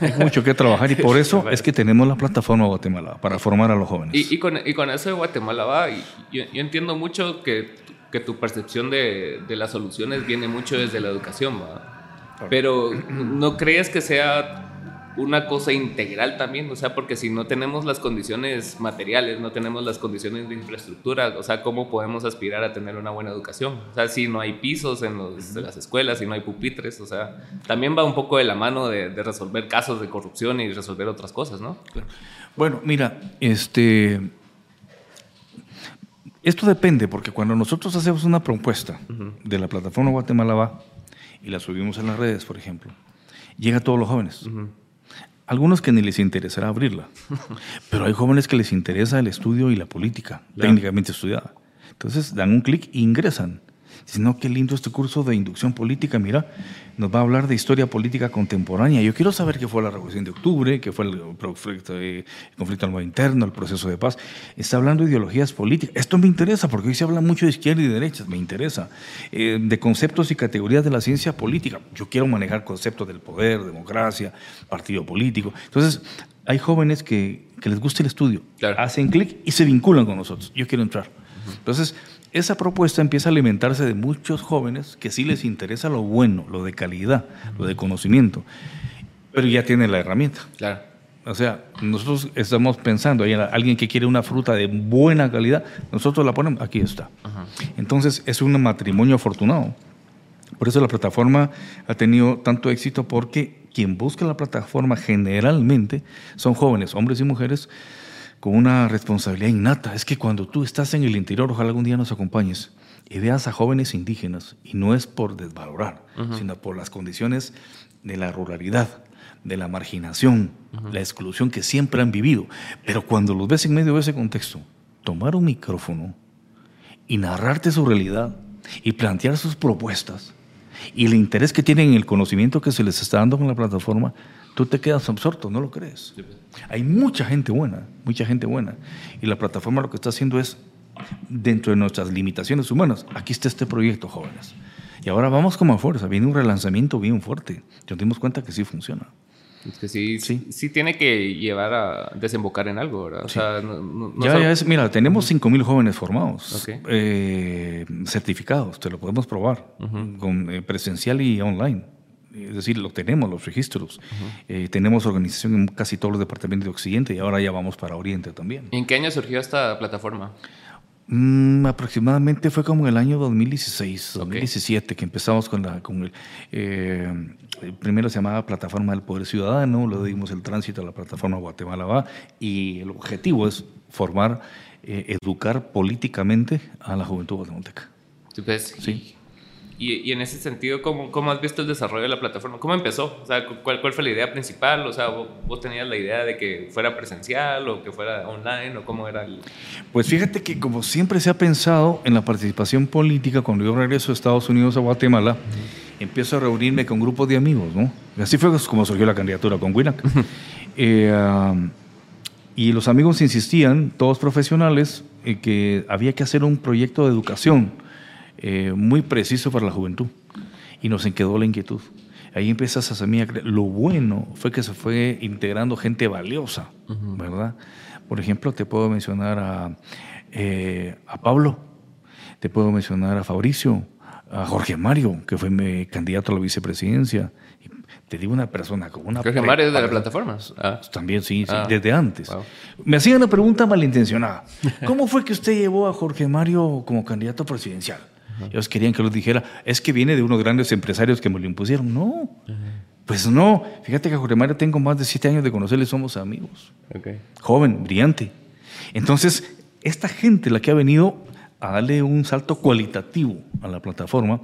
hay mucho que trabajar y por eso es que tenemos la plataforma Guatemala para formar a los jóvenes. Y, con, y con, eso de Guatemala va, y yo, entiendo mucho que, que tu percepción de, de, las soluciones viene mucho desde la educación, ¿va? Pero ¿no crees que sea una cosa integral también? O sea, porque si no tenemos las condiciones materiales, no tenemos las condiciones de infraestructura, o sea, ¿cómo podemos aspirar a tener una buena educación? O sea, si no hay pisos en, las escuelas, si no hay pupitres, o sea, también va un poco de la mano de, resolver casos de corrupción y resolver otras cosas, ¿no? Bueno, mira, este... Esto depende, porque cuando nosotros hacemos una propuesta de la plataforma Guatemala Va, y la subimos en las redes, por ejemplo, llega a todos los jóvenes. Algunos que ni les interesará abrirla, pero hay jóvenes que les interesa el estudio y la política, técnicamente estudiada. Entonces dan un clic e ingresan. Dicen, no, qué lindo este curso de inducción política, mira, nos va a hablar de historia política contemporánea. Yo quiero saber qué fue la Revolución de Octubre, qué fue el conflicto, el conflicto armado interno, el proceso de paz. Está hablando de ideologías políticas. Esto me interesa porque hoy se habla mucho de izquierda y de derecha, me interesa. Eh, de conceptos y categorías de la ciencia política. Yo quiero manejar conceptos del poder, democracia, partido político. Entonces, hay jóvenes que, que les gusta el estudio, hacen clic y se vinculan con nosotros. Yo quiero entrar. Entonces, esa propuesta empieza a alimentarse de muchos jóvenes que sí les interesa lo bueno, lo de calidad, lo de conocimiento, pero ya tienen la herramienta. Claro. O sea, nosotros estamos pensando, hay alguien que quiere una fruta de buena calidad, nosotros la ponemos, aquí está. Entonces, es un matrimonio afortunado. Por eso la plataforma ha tenido tanto éxito porque quien busca la plataforma generalmente son jóvenes, hombres y mujeres, con una responsabilidad innata. Es que cuando tú estás en el interior, ojalá algún día nos acompañes y veas a jóvenes indígenas, y no es por desvalorar, sino por las condiciones de la ruralidad, de la marginación, la exclusión que siempre han vivido. Pero cuando los ves en medio de ese contexto, tomar un micrófono y narrarte su realidad y plantear sus propuestas y el interés que tienen en el conocimiento que se les está dando con la plataforma, tú te quedas absorto, ¿no lo crees? Hay mucha gente buena, mucha gente buena. Y la plataforma lo que está haciendo es, dentro de nuestras limitaciones humanas, aquí está este proyecto, jóvenes. Y ahora vamos como a fuerza, viene un relanzamiento bien fuerte. Nos dimos cuenta que sí funciona. Es que sí, sí, sí. tiene que llevar a desembocar en algo, ¿verdad? O sea, ya, ya es, mira, tenemos 5.000 jóvenes formados, eh, certificados, te lo podemos probar, con eh, presencial y online es decir, lo tenemos, los registros. Eh, tenemos organización en casi todos los departamentos de Occidente y ahora ya vamos para Oriente también. ¿En qué año surgió esta plataforma? Mm, aproximadamente fue como en el año 2016, 2017, que empezamos con, la, con el... Eh, primero se llamaba Plataforma del Poder Ciudadano, luego dimos el tránsito a la plataforma Guatemala Va y el objetivo es formar, eh, educar políticamente a la juventud guatemalteca. Pues, sí. Y, en ese sentido, ¿cómo, ¿cómo, has visto el desarrollo de la plataforma? ¿Cómo empezó? O sea, ¿cuál, ¿cuál, fue la idea principal? O sea, ¿vos, tenías la idea de que fuera presencial o que fuera online o cómo era el...? Pues fíjate que como siempre se ha pensado en la participación política, cuando yo regreso a Estados Unidos a Guatemala, empiezo a reunirme con grupos de amigos, ¿no? Así fue como surgió la candidatura con Winac. eh, um, y los amigos insistían, todos profesionales, en que había que hacer un proyecto de educación eh, muy preciso para la juventud y nos quedó la inquietud. Ahí empiezas a semilla. Lo bueno fue que se fue integrando gente valiosa, ¿verdad? Por ejemplo, te puedo mencionar a, eh, a Pablo, te puedo mencionar a Fabricio, a Jorge Mario, que fue mi candidato a la vicepresidencia. Te digo una persona con una... Jorge Mario de las plataformas. Ah. También, sí, sí ah. desde antes. Me hacían una pregunta malintencionada. ¿Cómo fue que usted llevó a Jorge Mario como candidato presidencial? Ellos querían que lo dijera, es que viene de unos grandes empresarios que me lo impusieron. No, pues no. Fíjate que a Jorge Mario tengo más de siete años de conocerle, somos amigos. Joven, brillante. Entonces, esta gente la que ha venido a darle un salto cualitativo a la plataforma,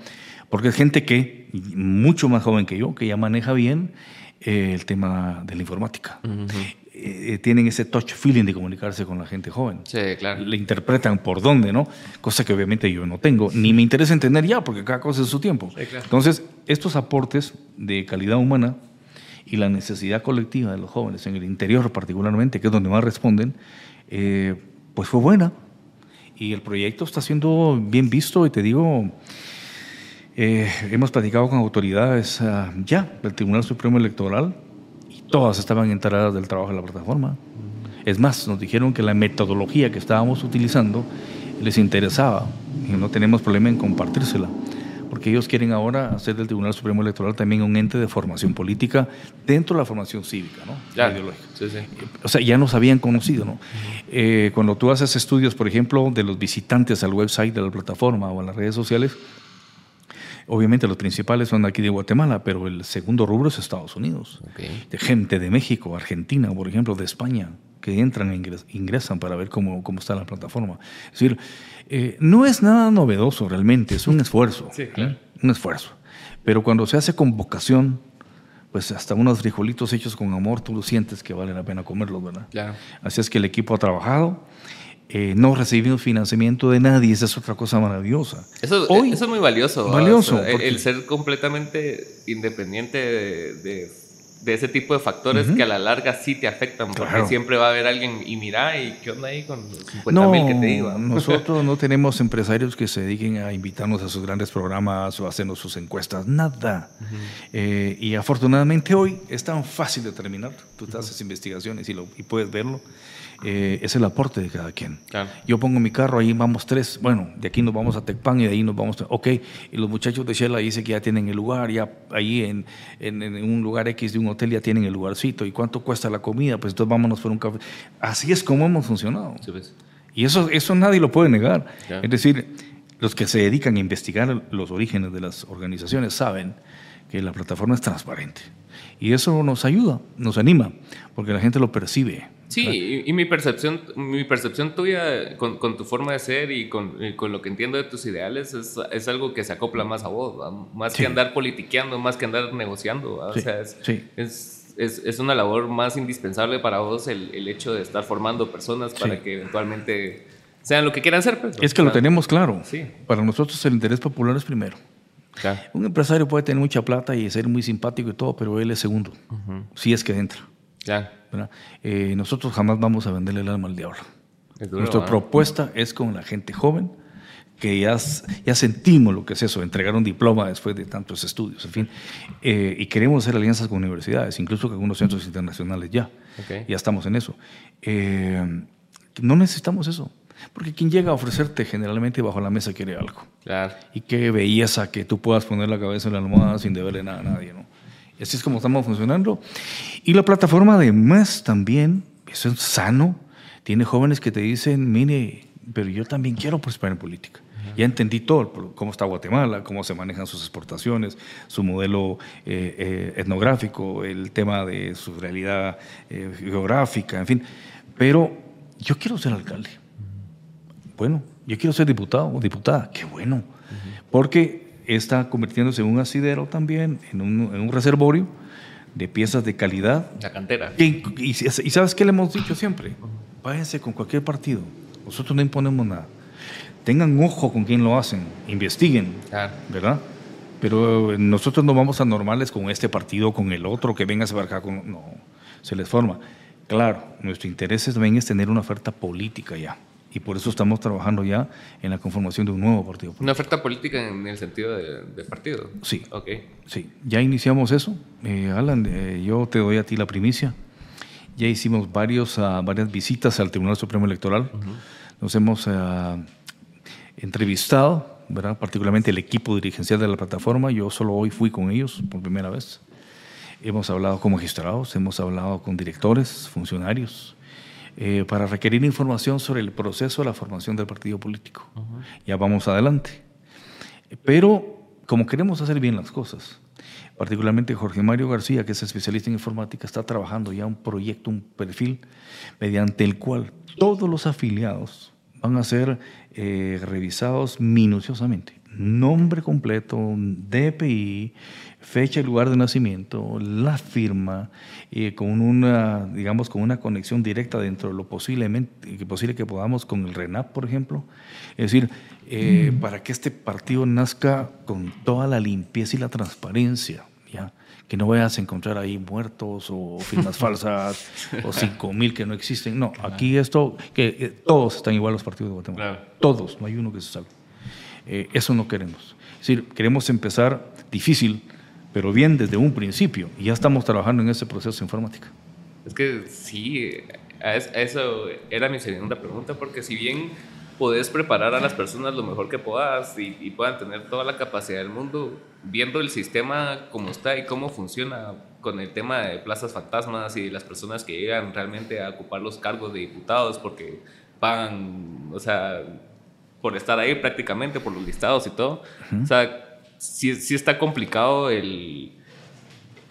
porque es gente que, mucho más joven que yo, que ya maneja bien eh, el tema de la informática. Eh, tienen ese touch feeling de comunicarse con la gente joven. Sí, claro. Le interpretan por dónde, ¿no? Cosa que obviamente yo no tengo, ni me interesa entender ya, porque cada cosa es su tiempo. Sí, claro. Entonces, estos aportes de calidad humana y la necesidad colectiva de los jóvenes en el interior particularmente, que es donde más responden, eh, pues fue buena. Y el proyecto está siendo bien visto y te digo, eh, hemos platicado con autoridades ah, ya del Tribunal Supremo Electoral todas estaban enteradas del trabajo de la plataforma. Es más, nos dijeron que la metodología que estábamos utilizando les interesaba y no tenemos problema en compartírsela porque ellos quieren ahora hacer del Tribunal Supremo Electoral también un ente de formación política dentro de la formación cívica, ¿no? Ideológica. Sí, sí. O sea, ya nos habían conocido, ¿no? Eh, cuando tú haces estudios, por ejemplo, de los visitantes al website de la plataforma o en las redes sociales, Obviamente los principales son aquí de Guatemala, pero el segundo rubro es Estados Unidos. De gente de México, Argentina, por ejemplo, de España, que entran e ingresan para ver cómo, cómo está la plataforma. Es decir, eh, no es nada novedoso realmente, es un esfuerzo. Sí, claro. Un esfuerzo. Pero cuando se hace con vocación, pues hasta unos frijolitos hechos con amor, tú lo sientes que vale la pena comerlos, ¿verdad? Claro. Así es que el equipo ha trabajado. Eh, no recibimos financiamiento de nadie, esa es otra cosa maravillosa. Eso, Hoy, eso es muy valioso. Valioso. el, ser completamente independiente de de ese tipo de factores que a la larga sí te afectan, porque siempre va a haber alguien y mira, ¿y qué onda ahí con 50 mil que te digo? Nosotros no tenemos empresarios que se dediquen a invitarnos a sus grandes programas o a hacernos sus encuestas, nada. Eh, y afortunadamente hoy es tan fácil de terminar, tú te haces investigaciones y, lo, y puedes verlo eh, es el aporte de cada quien. Yo pongo mi carro, ahí vamos tres, bueno, de aquí nos vamos a Tecpan y de ahí nos vamos, a, ok, y los muchachos de Shell dicen que ya tienen el lugar, ya ahí en, en, un lugar X de un hotel ya tienen el lugarcito, ¿y cuánto cuesta la comida? Pues entonces vámonos por un café. Así es como hemos funcionado. Pues. Y eso, eso nadie lo puede negar. Es decir, los que se dedican a investigar los orígenes de las organizaciones saben que la plataforma es transparente. Y eso nos ayuda, nos anima, porque la gente lo percibe. Sí, y, mi percepción, mi percepción tuya con, con, tu forma de ser y con, con, lo que entiendo de tus ideales es, es, algo que se acopla más a vos, más que andar politiqueando, más que andar negociando. O sea, es, es, es, una labor más indispensable para vos el, el hecho de estar formando personas para que eventualmente sean lo que quieran ser. Pues, es que lo tenemos claro. Para nosotros el interés popular es primero. Un empresario puede tener mucha plata y ser muy simpático y todo, pero él es segundo, si es que entra. Eh, nosotros jamás vamos a venderle el alma al diablo. Nuestra propuesta es con la gente joven, que ya, ya sentimos lo que es eso, entregar un diploma después de tantos estudios, en fin, eh, y queremos hacer alianzas con universidades, incluso con algunos centros internacionales ya, ya estamos en eso. Eh, no necesitamos eso. Porque quien llega a ofrecerte generalmente bajo la mesa quiere algo. Claro. Y qué belleza que tú puedas poner la cabeza en la almohada sin deberle nada a nadie, ¿no? Y así es como estamos funcionando. Y la plataforma además también, eso es sano, tiene jóvenes que te dicen, mire, pero yo también quiero prosperar en política. Ya entendí todo, cómo está Guatemala, cómo se manejan sus exportaciones, su modelo eh, eh, etnográfico, el tema de su realidad eh, geográfica, en fin. Pero yo quiero ser alcalde. Bueno, yo quiero ser diputado o diputada, qué bueno, porque está convirtiéndose en un asidero también, en un, reservorio de piezas de calidad. La cantera. Y, sabes qué le hemos dicho siempre, váyanse con cualquier partido, nosotros no imponemos nada. Tengan ojo con quién lo hacen, investiguen, ¿verdad? Pero nosotros no vamos a normales con este partido, con el otro, que venga a acá con... No, se les forma. Claro, nuestro interés también es tener una oferta política ya y por eso estamos trabajando ya en la conformación de un nuevo partido político. ¿Una oferta política en el sentido de, partido? Sí. Ok. Sí, ya iniciamos eso. Eh, Alan, eh, yo te doy a ti la primicia. Ya hicimos varios, uh, varias visitas al Tribunal Supremo Electoral. Nos hemos uh, entrevistado, ¿verdad? particularmente el equipo dirigencial de la plataforma. Yo solo hoy fui con ellos por primera vez. Hemos hablado con magistrados, hemos hablado con directores, funcionarios, eh, para requerir información sobre el proceso de la formación del partido político. Ya vamos adelante. Pero como queremos hacer bien las cosas, particularmente Jorge Mario García, que es especialista en informática, está trabajando ya un proyecto, un perfil, mediante el cual todos los afiliados van a ser eh, revisados minuciosamente, nombre completo, DPI, fecha y lugar de nacimiento, la firma, eh, con una, digamos, con una conexión directa dentro de lo posiblemente, posible que podamos con el RENAP, por ejemplo. Es decir, eh, para que este partido nazca con toda la limpieza y la transparencia, ¿ya? que no vayas a encontrar ahí muertos o firmas falsas o cinco mil que no existen. No, aquí esto, que eh, todos están igual los partidos de Guatemala. Todos, no hay uno que se salve. Eso no queremos. Es decir, queremos empezar difícil, pero bien desde un principio. Y ya estamos trabajando en ese proceso informático. Es que sí, eso era mi segunda pregunta, porque si bien podés preparar a las personas lo mejor que puedas y, puedan tener toda la capacidad del mundo, viendo el sistema como está y cómo funciona con el tema de plazas fantasmas y las personas que llegan realmente a ocupar los cargos de diputados porque pagan, o sea, por estar ahí prácticamente, por los listados y todo. O sea, sí, sí está complicado el,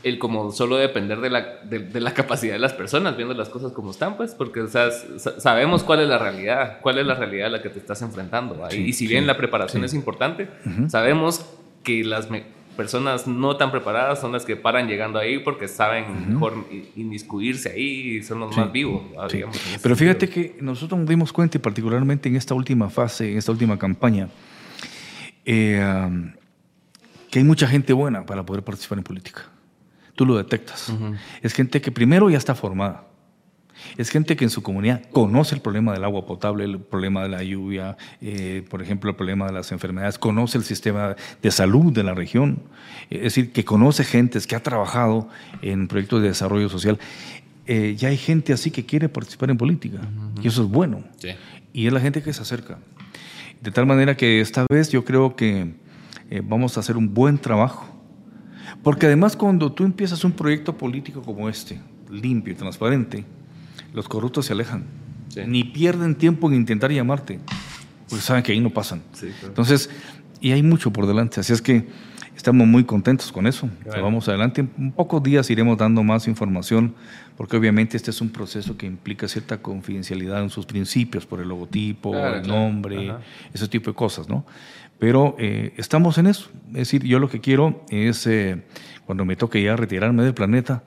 el como solo depender de la, de, la, capacidad de las personas, viendo las cosas como están, pues, porque o sea, sabemos cuál es la realidad, cuál es la realidad a la que te estás enfrentando. y si bien la preparación es importante, sabemos que las personas no tan preparadas son las que paran llegando ahí porque saben mejor inmiscuirse ahí y son los más vivos. Pero fíjate que nosotros nos dimos cuenta, y particularmente en esta última fase, en esta última campaña, eh, que hay mucha gente buena para poder participar en política. Tú lo detectas. Es gente que primero ya está formada. Es gente que en su comunidad conoce el problema del agua potable, el problema de la lluvia, eh, por ejemplo, el problema de las enfermedades, conoce el sistema de salud de la región, es decir, que conoce gentes, que ha trabajado en proyectos de desarrollo social. Eh, ya hay gente así que quiere participar en política y eso es bueno. Y es la gente que se acerca. De tal manera que esta vez yo creo que eh, vamos a hacer un buen trabajo. Porque además cuando tú empiezas un proyecto político como este, limpio y transparente, los corruptos se alejan. Ni pierden tiempo en intentar llamarte, porque saben que ahí no pasan. Entonces, y hay mucho por delante. Así es que estamos muy contentos con eso. vamos adelante. En pocos días iremos dando más información, porque obviamente este es un proceso que implica cierta confidencialidad en sus principios, por el logotipo, el nombre, ese tipo de cosas, ¿no? Pero eh, estamos en eso. Es decir, yo lo que quiero es, eh, cuando me toque ya retirarme del planeta,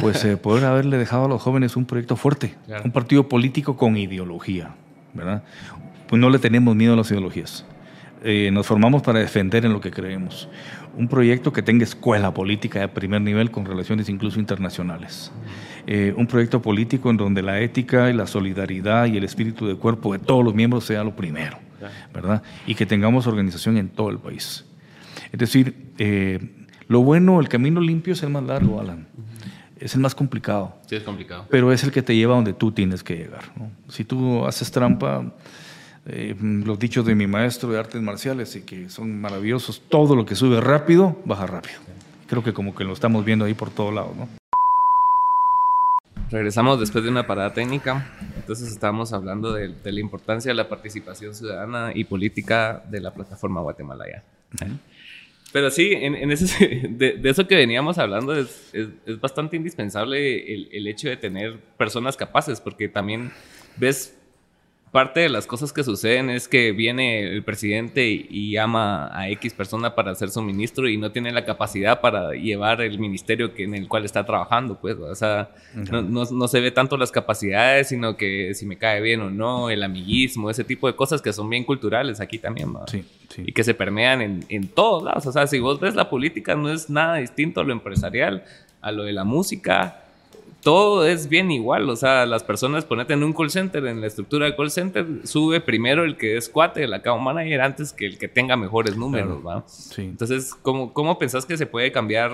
pues eh, poder haberle dejado a los jóvenes un proyecto fuerte, un partido político con ideología, ¿verdad? Pues no le tenemos miedo a las ideologías. nos formamos para defender en lo que creemos. Un proyecto que tenga escuela política de primer nivel con relaciones incluso internacionales. un proyecto político en donde la ética y la solidaridad y el espíritu de cuerpo de todos los miembros sea lo primero ¿verdad? Y que tengamos organización en todo el país. Es decir, eh, lo bueno, el camino limpio es el más largo, Alan. Es el más complicado. Sí, es complicado. Pero es el que te lleva donde tú tienes que llegar. Si tú haces trampa, eh, los dichos de mi maestro de artes marciales y que son maravillosos, todo lo que sube rápido, baja rápido. Creo que como que lo estamos viendo ahí por todos lados, ¿no? Regresamos después de una parada técnica. Entonces estábamos hablando de, la importancia de la participación ciudadana y política de la plataforma Guatemalaya. Pero sí, en, ese, de, eso que veníamos hablando es, es, bastante indispensable el, el, hecho de tener personas capaces, porque también ves parte de las cosas que suceden es que viene el presidente y, llama a X persona para ser su ministro y no tiene la capacidad para llevar el ministerio que, en el cual está trabajando, pues, o sea, no, no, se ve tanto las capacidades, sino que si me cae bien o no, el amiguismo, ese tipo de cosas que son bien culturales aquí también, sí, sí. y que se permean en, en todos lados, o sea, si vos ves la política no es nada distinto a lo empresarial, a lo de la música, todo es bien igual. O sea, las personas ponete en un call center, en la estructura del call center, sube primero el que es cuate, el account manager, antes que el que tenga mejores números, ¿va? Sí. Entonces, ¿cómo, ¿cómo pensás que se puede cambiar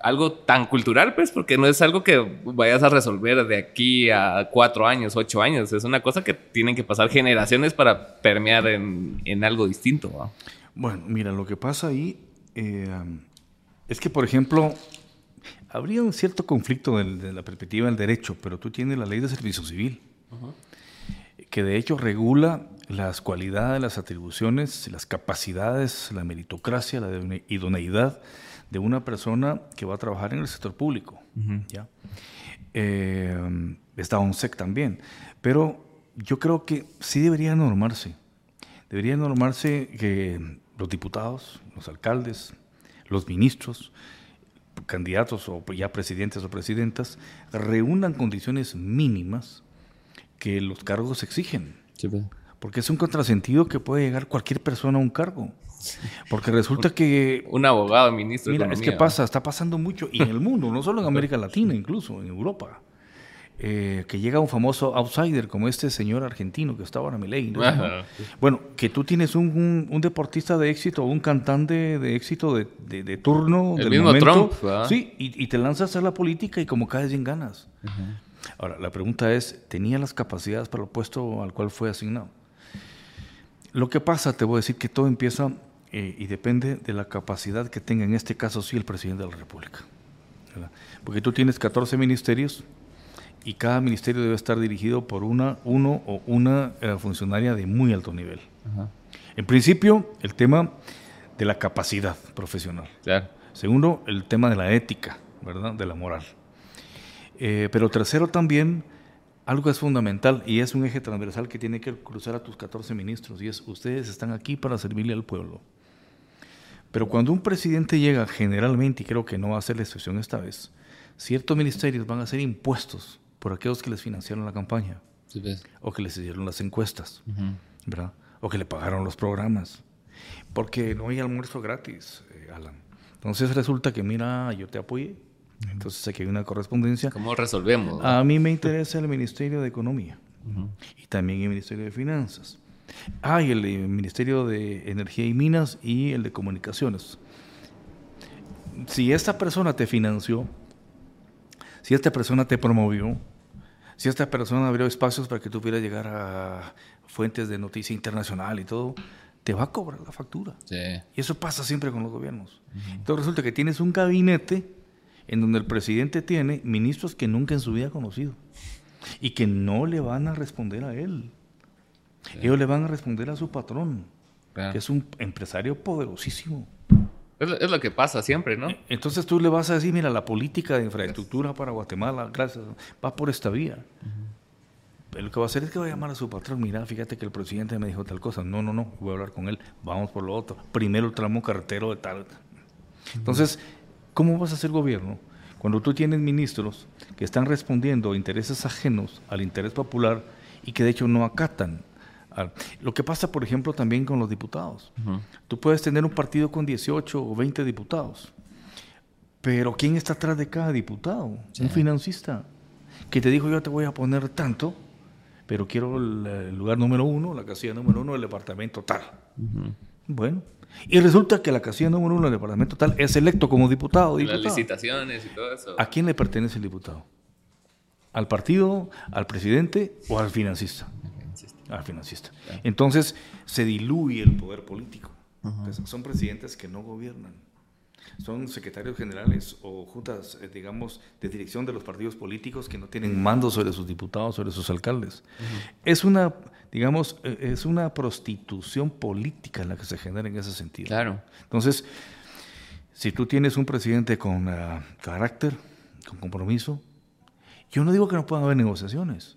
algo tan cultural? Pues, porque no es algo que vayas a resolver de aquí a cuatro años, ocho años. Es una cosa que tienen que pasar generaciones para permear en, en algo distinto, ¿va? Bueno, mira, lo que pasa ahí eh, es que, por ejemplo, habría un cierto conflicto de, la perspectiva del derecho, pero tú tienes la ley de servicio civil, que de hecho regula las cualidades, las atribuciones, las capacidades, la meritocracia, la idoneidad de una persona que va a trabajar en el sector público. ¿ya? Eh, está ONSEC también, pero yo creo que sí debería normarse debería normarse que los diputados, los alcaldes, los ministros, candidatos o ya presidentes o presidentas, reúnan condiciones mínimas que los cargos exigen. Pues. Porque es un contrasentido que puede llegar cualquier persona a un cargo. Porque resulta que... Un abogado, ministro. Mira, es que pasa, está pasando mucho, y en el mundo, no solo en América Latina, incluso en Europa. Eh, que llega un famoso outsider como este señor argentino que estaba ahora mi ley. Bueno, que tú tienes un, un, deportista de éxito, un cantante de éxito de, de, turno, El mismo Trump, sí, y, te lanzas a la política y como caes en ganas. Ahora, la pregunta es, ¿tenía las capacidades para el puesto al cual fue asignado? Lo que pasa, te voy a decir que todo empieza eh, y depende de la capacidad que tenga, en este caso sí, el presidente de la República. Porque tú tienes 14 ministerios, y cada ministerio debe estar dirigido por una, uno o una eh, funcionaria de muy alto nivel. En principio, el tema de la capacidad profesional. Segundo, el tema de la ética, ¿verdad? De la moral. Eh, pero tercero también, algo es fundamental y es un eje transversal que tiene que cruzar a tus 14 ministros y es, ustedes están aquí para servirle al pueblo. Pero cuando un presidente llega generalmente, y creo que no va a ser la excepción esta vez, ciertos ministerios van a ser impuestos por aquellos que les financiaron la campaña. O que les hicieron las encuestas, ¿verdad? O que le pagaron los programas. Porque no hay almuerzo gratis, eh, Alan. Entonces resulta que, mira, yo te apoyé. Entonces aquí hay una correspondencia. ¿Cómo resolvemos? A mí me interesa el Ministerio de Economía y también el Ministerio de Finanzas. Ah, y el Ministerio de Energía y Minas y el de Comunicaciones. Si esta persona te financió, si esta persona te promovió, si esta persona abrió espacios para que tú pudieras llegar a fuentes de noticia internacional y todo, te va a cobrar la factura. Y eso pasa siempre con los gobiernos. Entonces resulta que tienes un gabinete en donde el presidente tiene ministros que nunca en su vida ha conocido y que no le van a responder a él. Ellos le van a responder a su patrón, que es un empresario poderosísimo. Es, lo que pasa siempre, ¿no? Entonces tú le vas a decir, mira, la política de infraestructura para Guatemala, gracias, va por esta vía. Lo que va a hacer es que va a llamar a su patrón, mira, fíjate que el presidente me dijo tal cosa. No, no, no, voy a hablar con él, vamos por lo otro. Primero el tramo carretero de tal. Entonces, ¿cómo vas a hacer gobierno? Cuando tú tienes ministros que están respondiendo a intereses ajenos al interés popular y que de hecho no acatan lo que pasa, por ejemplo, también con los diputados. Tú puedes tener un partido con 18 o 20 diputados, pero ¿quién está atrás de cada diputado? Un financista que te dijo yo te voy a poner tanto, pero quiero el, lugar número uno, la casilla número uno del departamento tal. Bueno, y resulta que la casilla número uno del departamento tal es electo como diputado, diputado. Las licitaciones y todo eso. ¿A quién le pertenece el diputado? ¿Al partido, al presidente o al financista? Al financista. Entonces se diluye el poder político. son presidentes que no gobiernan. Son secretarios generales o juntas, eh, digamos, de dirección de los partidos políticos que no tienen mando sobre sus diputados, sobre sus alcaldes. Es una, digamos, eh, es una prostitución política la que se genera en ese sentido. Claro. Entonces, si tú tienes un presidente con ah, carácter, con compromiso, yo no digo que no puedan haber negociaciones,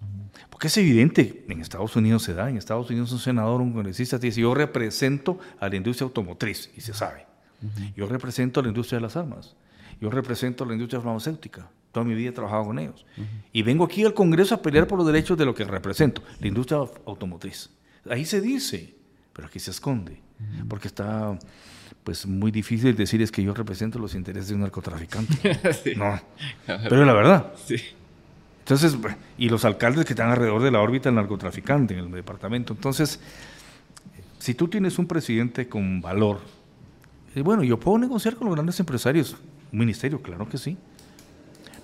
porque es evidente, en Estados Unidos se da, en Estados Unidos un senador, un congresista dice, yo represento a la industria automotriz, y se sabe. Yo represento a la industria de las armas, yo represento a la industria farmacéutica, toda mi vida he trabajado con ellos. Y vengo aquí al Congreso a pelear por los derechos de lo que represento, la industria automotriz. Ahí se dice, pero aquí se esconde, porque está pues muy difícil decir es que yo represento los intereses de un narcotraficante. No, pero la verdad. Sí. Entonces, y los alcaldes que están alrededor de la órbita del narcotraficante en el departamento. Entonces, si tú tienes un presidente con valor, eh, bueno, yo puedo negociar con los grandes empresarios. Un ministerio, claro que sí.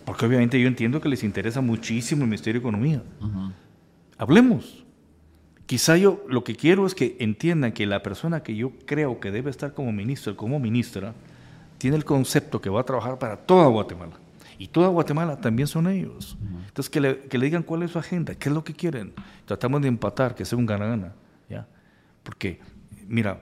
Porque obviamente yo entiendo que les interesa muchísimo el Ministerio de Economía. Hablemos. Quizá yo lo que quiero es que entiendan que la persona que yo creo que debe estar como ministro, como ministra, tiene el concepto que va a trabajar para toda Guatemala. Y toda Guatemala también son ellos. Entonces, que le, que le, digan cuál es su agenda, qué es lo que quieren. Tratamos de empatar, que sea un gana-gana. ¿ya? Porque, mira,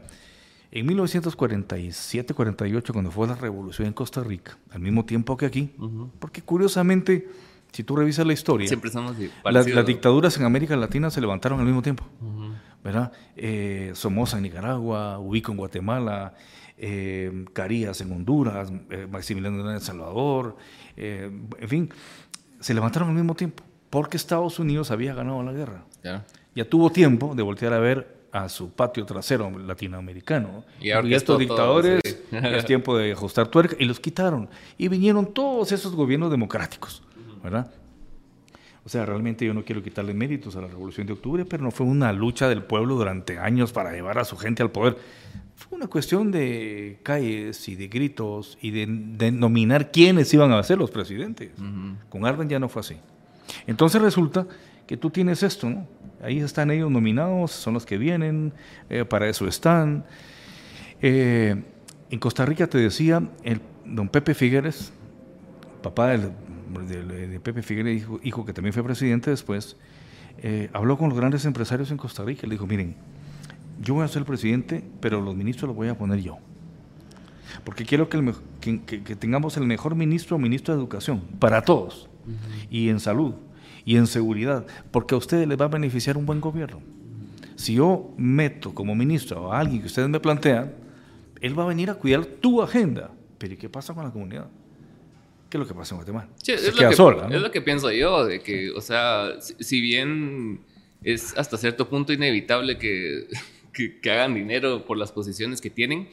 en 1947-48, cuando fue la revolución en Costa Rica, al mismo tiempo que aquí, porque curiosamente, si tú revisas la historia, Siempre somos las, las, dictaduras en América Latina se levantaron al mismo tiempo. ¿verdad? Eh, Somoza en Nicaragua, Ubico en Guatemala, eh, Carías en Honduras, eh, Maximiliano en El Salvador, eh, en fin, se levantaron al mismo tiempo, porque Estados Unidos había ganado la guerra. Ya tuvo tiempo de voltear a ver a su patio trasero latinoamericano. Y, estos dictadores es tiempo de ajustar tuerca y los quitaron. Y vinieron todos esos gobiernos democráticos, ¿verdad? O sea, realmente yo no quiero quitarle méritos a la Revolución de Octubre, pero no fue una lucha del pueblo durante años para llevar a su gente al poder. Fue una cuestión de calles y de gritos y de, denominar quiénes iban a ser los presidentes. Con Arben ya no fue así. Entonces resulta que tú tienes esto, ¿no? Ahí están ellos nominados, son los que vienen, eh, para eso están. Eh, en Costa Rica te decía, el don Pepe Figueres, papá de, Pepe Figueres, hijo, que también fue presidente después, eh, habló con los grandes empresarios en Costa Rica y le dijo, miren, yo voy a ser presidente, pero los ministros los voy a poner yo. Porque quiero que, tengamos el mejor ministro o ministro de educación para todos. Y en salud, y en seguridad, porque a ustedes les va a beneficiar un buen gobierno. Si yo meto como ministro a alguien que ustedes me plantean, él va a venir a cuidar tu agenda. Pero ¿y qué pasa con la comunidad? ¿Qué es lo que pasa en Guatemala? es, lo que, es lo que pienso yo, de que, o sea, si, bien es hasta cierto punto inevitable que, que hagan dinero por las posiciones que tienen,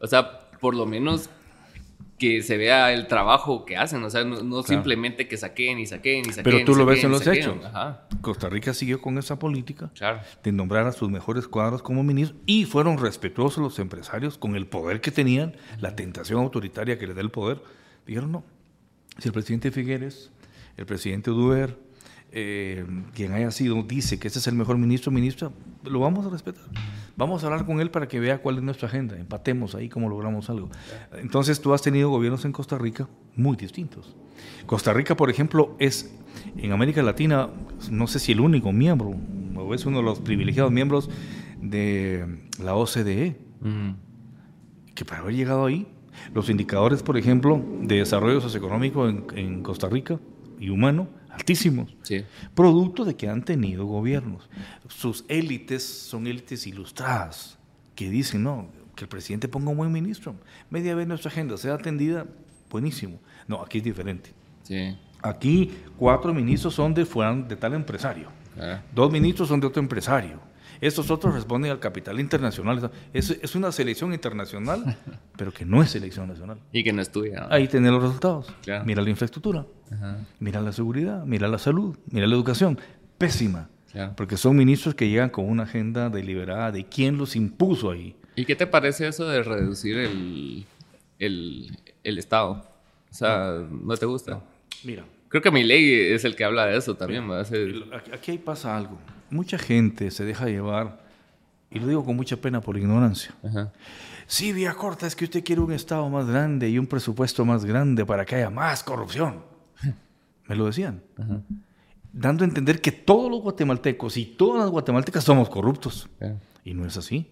o sea, por lo menos que se vea el trabajo que hacen, o sea, no, simplemente que saquen y saquen y saquen. Pero tú lo ves en los hechos. Costa Rica siguió con esa política de nombrar a sus mejores cuadros como ministros y fueron respetuosos los empresarios con el poder que tenían, la tentación autoritaria que les da el poder. Dijeron no. Si el presidente Figueres, el presidente Duer, eh, quien haya sido, dice que ese es el mejor ministro o ministra, lo vamos a respetar. Vamos a hablar con él para que vea cuál es nuestra agenda, empatemos ahí cómo logramos algo. Entonces tú has tenido gobiernos en Costa Rica muy distintos. Costa Rica, por ejemplo, es en América Latina, no sé si el único miembro, o es uno de los privilegiados miembros de la OCDE, que para haber llegado ahí, los indicadores, por ejemplo, de desarrollo socioeconómico en, en Costa Rica y humano, altísimos, producto de que han tenido gobiernos. Sus élites son élites ilustradas, que dicen, no, que el presidente ponga un buen ministro, media vez nuestra agenda sea atendida, buenísimo. No, aquí es diferente. Aquí cuatro ministros son de, fueran de tal empresario, ah. dos ministros son de otro empresario estos otros responden al capital internacional. Es, es una selección internacional, pero que no es selección nacional. Y que no estudia. Ahí tiene los resultados. Mira la infraestructura, mira la seguridad, mira la salud, mira la educación. Pésima. Porque son ministros que llegan con una agenda deliberada de quién los impuso ahí. ¿Y qué te parece eso de reducir el, el, el Estado? O sea, ¿no te gusta? Mira. Creo que mi ley es el que habla de eso también. Aquí pasa algo mucha gente se deja llevar, y lo digo con mucha pena por ignorancia. Sí, vía corta, es que usted quiere un Estado más grande y un presupuesto más grande para que haya más corrupción. Me lo decían. Dando a entender que todos los guatemaltecos y todas las guatemaltecas somos corruptos. Y no es así.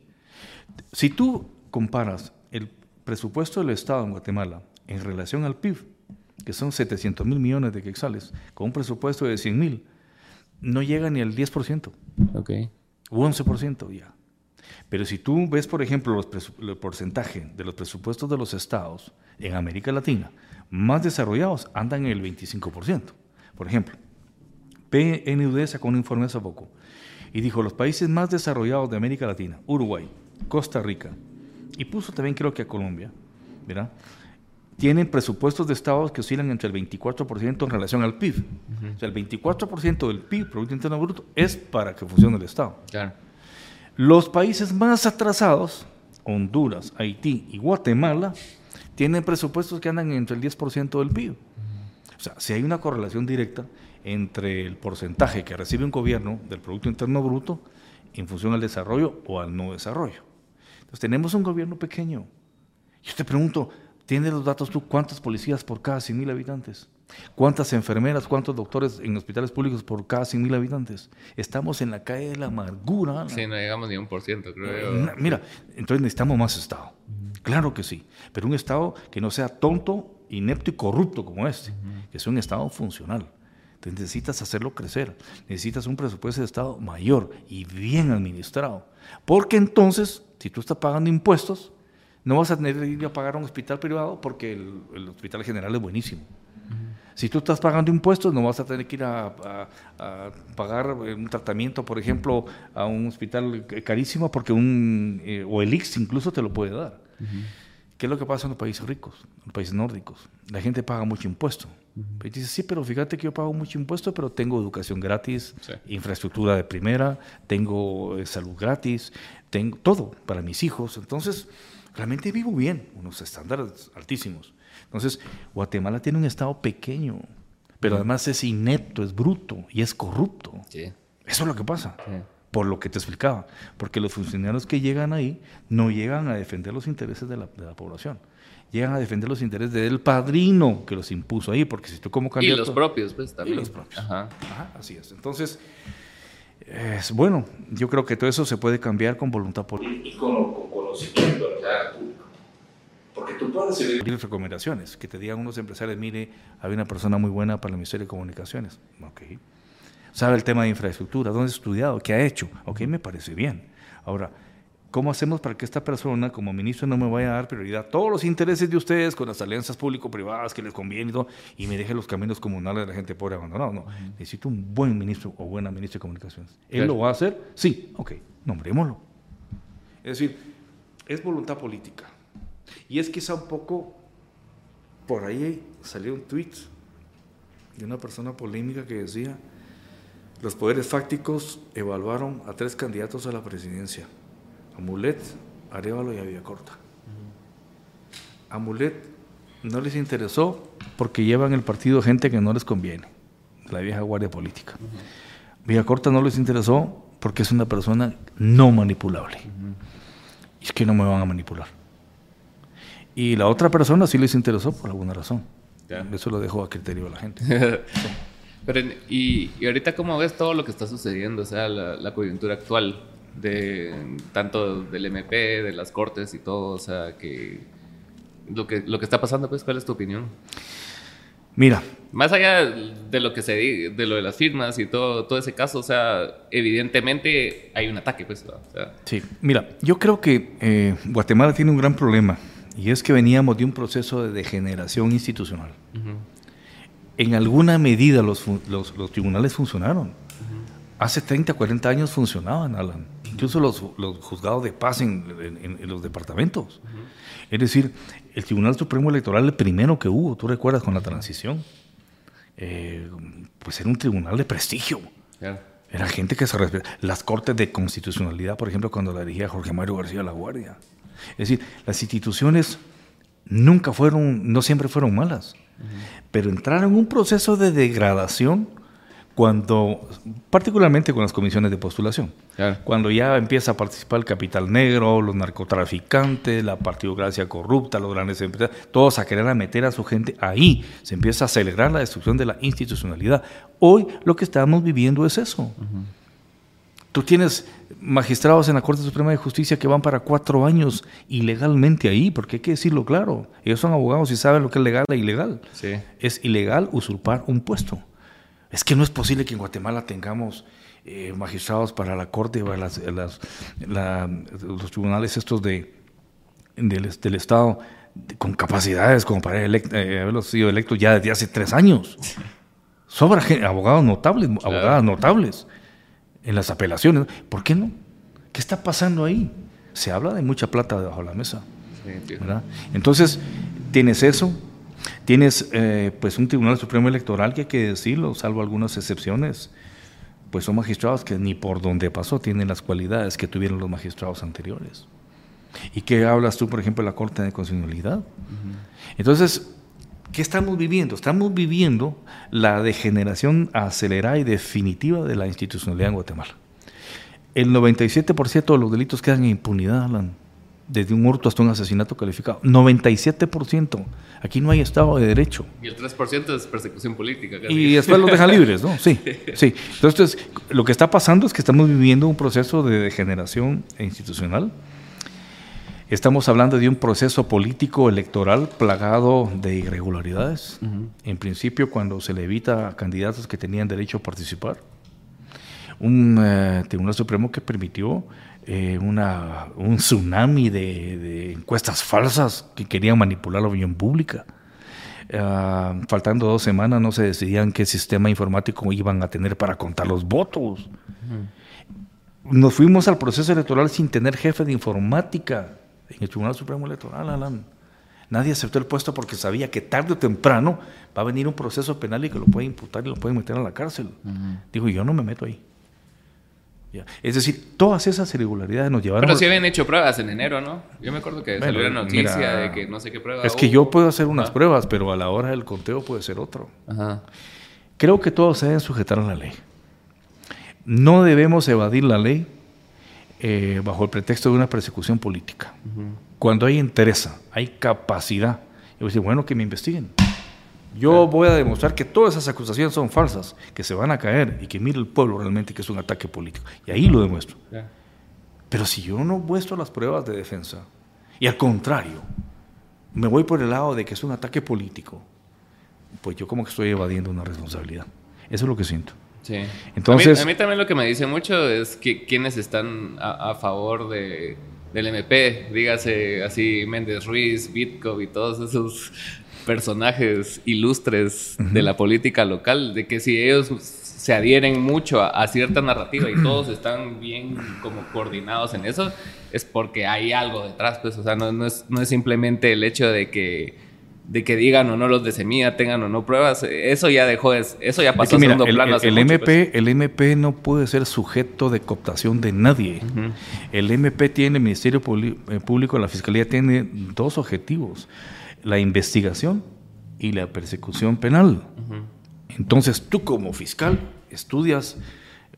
Si tú comparas el presupuesto del Estado en Guatemala en relación al PIB, que son 700 mil millones de quexales, con un presupuesto de 100 mil, no llega ni al 10%. Ok. O 11% ya. Pero si tú ves, por ejemplo, los el porcentaje de los presupuestos de los estados en América Latina más desarrollados andan en el 25%. Por ejemplo, PNUD sacó un informe hace poco y dijo los países más desarrollados de América Latina, Uruguay, Costa Rica, y puso también creo que a Colombia, ¿verdad? Tienen presupuestos de estados que oscilan entre el 24% en relación al PIB. O sea, el 24% del PIB, Producto Interno Bruto, es para que funcione el Estado. Los países más atrasados, Honduras, Haití y Guatemala, tienen presupuestos que andan entre el 10% del PIB. O sea, si hay una correlación directa entre el porcentaje que recibe un gobierno del Producto Interno Bruto en función al desarrollo o al no desarrollo. Entonces, tenemos un gobierno pequeño. Yo te pregunto, ¿Tienes los datos tú? ¿Cuántos policías por cada 100 mil habitantes? ¿Cuántas enfermeras, cuántos doctores en hospitales públicos por cada 100 mil habitantes? Estamos en la calle de la amargura. Sí, no llegamos ni a un por ciento, creo. Eh, mira, entonces necesitamos más Estado. Claro que sí, pero un Estado que no sea tonto, inepto y corrupto como este, que sea un Estado funcional. necesitas hacerlo crecer, necesitas un presupuesto de Estado mayor y bien administrado, porque entonces, si tú estás pagando impuestos, no vas a tener que ir a pagar a un hospital privado porque el, hospital general es buenísimo. Si tú estás pagando impuestos, no vas a tener que ir a, pagar un tratamiento, por ejemplo, a un hospital carísimo porque un, eh, o el IX incluso te lo puede dar. ¿Qué es lo que pasa en los países ricos, en los países nórdicos? La gente paga mucho impuesto. Y dice, sí, pero fíjate que yo pago mucho impuesto, pero tengo educación gratis, infraestructura de primera, tengo eh, salud gratis, tengo todo para mis hijos. Entonces, realmente vivo bien, unos estándares altísimos. Entonces, Guatemala tiene un estado pequeño, pero además es inepto, es bruto y es corrupto. Eso es lo que pasa. Por lo que te explicaba. Porque los funcionarios que llegan ahí no llegan a defender los intereses de la, población. Llegan a defender los intereses del padrino que los impuso ahí. Porque si tú como candidato. Y los propios, pues también. Y los propios. Ajá. así es. Entonces, es, bueno, yo creo que todo eso se puede cambiar con voluntad política y con, conocimiento porque tú puedes recibir recomendaciones, que te digan unos empresarios, mire, hay una persona muy buena para el Ministerio de Comunicaciones. Ok. Sabe el tema de infraestructura, ¿dónde ha estudiado? ¿Qué ha hecho? Ok, me parece bien. Ahora, ¿cómo hacemos para que esta persona, como ministro, no me vaya a dar prioridad a todos los intereses de ustedes con las alianzas público-privadas que les conviene y todo, y me deje los caminos comunales de la gente pobre abandonada? No, necesito un buen ministro o buena ministra de Comunicaciones. ¿Él lo va a hacer? Sí, ok, nombrémoslo. Es decir, es voluntad política. Y es quizá un poco, por ahí salió un tweet de una persona polémica que decía, los poderes fácticos evaluaron a tres candidatos a la presidencia, a Mulet, Arevalo y a Villacorta. A Mulet no les interesó porque llevan el partido gente que no les conviene, la vieja guardia política. Villacorta no les interesó porque es una persona no manipulable. Y es que no me van a manipular. Y la otra persona sí les interesó por alguna razón. Eso lo dejo a criterio de la gente. Pero, y, ahorita, ¿cómo ves todo lo que está sucediendo? O sea, la, coyuntura actual, de tanto del MP, de las cortes y todo, o sea, que lo que, lo que está pasando, pues, ¿cuál es tu opinión? Mira. Más allá de lo que se de lo de las firmas y todo, todo ese caso, o sea, evidentemente hay un ataque, pues. Sí, mira, yo creo que eh, Guatemala tiene un gran problema y es que veníamos de un proceso de degeneración institucional. En alguna medida los, los, los tribunales funcionaron. Hace 30, 40 años funcionaban, Alan. Incluso los, los juzgados de paz en, en, los departamentos. Es decir, el Tribunal Supremo Electoral, el primero que hubo, tú recuerdas con la transición, eh, pues era un tribunal de prestigio. Era gente que se respeta. Las cortes de constitucionalidad, por ejemplo, cuando la dirigía Jorge Mario García La Guardia. Es decir, las instituciones nunca fueron, no siempre fueron malas, pero entraron en un proceso de degradación cuando, particularmente con las comisiones de postulación, cuando ya empieza a participar el capital negro, los narcotraficantes, la partidocracia corrupta, los grandes empresas, todos a querer meter a su gente ahí, se empieza a acelerar la destrucción de la institucionalidad. Hoy lo que estamos viviendo es eso. Tú tienes magistrados en la Corte Suprema de Justicia que van para cuatro años ilegalmente ahí, porque hay que decirlo claro. Ellos son abogados y saben lo que es legal e ilegal. Es ilegal usurpar un puesto. Es que no es posible que en Guatemala tengamos eh, magistrados para la Corte, para las, los tribunales estos de, del, Estado con capacidades como para eh, haberlos sido electos ya desde hace tres años. Sobra abogados notables, abogadas notables en las apelaciones. ¿Por qué no? ¿Qué está pasando ahí? Se habla de mucha plata debajo de la mesa. Entonces, tienes eso, tienes eh, pues un Tribunal Supremo Electoral que hay que decirlo, salvo algunas excepciones, pues son magistrados que ni por donde pasó tienen las cualidades que tuvieron los magistrados anteriores. ¿Y qué hablas tú, por ejemplo, de la Corte de Constitucionalidad? Entonces, ¿Qué estamos viviendo? Estamos viviendo la degeneración acelerada y definitiva de la institucionalidad en Guatemala. El 97% de los delitos quedan en impunidad, Alan. Desde un hurto hasta un asesinato calificado. 97%. Aquí no hay Estado de Derecho. Y el 3% es persecución política. Y después los dejan libres, ¿no? Sí, sí. Entonces, lo que está pasando es que estamos viviendo un proceso de degeneración institucional Estamos hablando de un proceso político electoral plagado de irregularidades. En principio, cuando se le evita a candidatos que tenían derecho a participar. Un eh, Tribunal Supremo que permitió eh, una, un tsunami de, encuestas falsas que querían manipular la opinión pública. Ah, faltando dos semanas no se decidían qué sistema informático iban a tener para contar los votos. Nos fuimos al proceso electoral sin tener jefe de informática en el Tribunal Supremo Electoral, Alan. Nadie aceptó el puesto porque sabía que tarde o temprano va a venir un proceso penal y que lo puede imputar y lo puede meter a la cárcel. Dijo, yo no me meto ahí. Es decir, todas esas irregularidades nos llevaron... Pero sí habían hecho pruebas en enero, ¿no? Yo me acuerdo que salió la noticia de que no sé qué pruebas... Es que yo puedo hacer unas pruebas, pero a la hora del conteo puede ser otro. Creo que todos se deben sujetar a la ley. No debemos evadir la ley eh, bajo el pretexto de una persecución política. Cuando hay interés, hay capacidad, yo voy a decir, bueno, que me investiguen. Yo voy a demostrar que todas esas acusaciones son falsas, que se van a caer y que mire el pueblo realmente que es un ataque político. Y ahí lo demuestro. Pero si yo no muestro las pruebas de defensa, y al contrario, me voy por el lado de que es un ataque político, pues yo como que estoy evadiendo una responsabilidad. Eso es lo que siento. Sí. Entonces, a mí, también lo que me dice mucho es que quienes están a, favor de, del MP, dígase así Méndez Ruiz, Bitco y todos esos personajes ilustres de la política local, de que si ellos se adhieren mucho a, cierta narrativa y todos están bien como coordinados en eso, es porque hay algo detrás, pues, o sea, no, es, no es simplemente el hecho de que de que digan o no los de semilla, tengan o no pruebas, eso ya dejó, eso ya pasó a segundo el, plano. El, MP, pues. el MP no puede ser sujeto de cooptación de nadie. El MP tiene, el Ministerio eh, Público, la Fiscalía tiene dos objetivos, la investigación y la persecución penal. Entonces tú como fiscal estudias,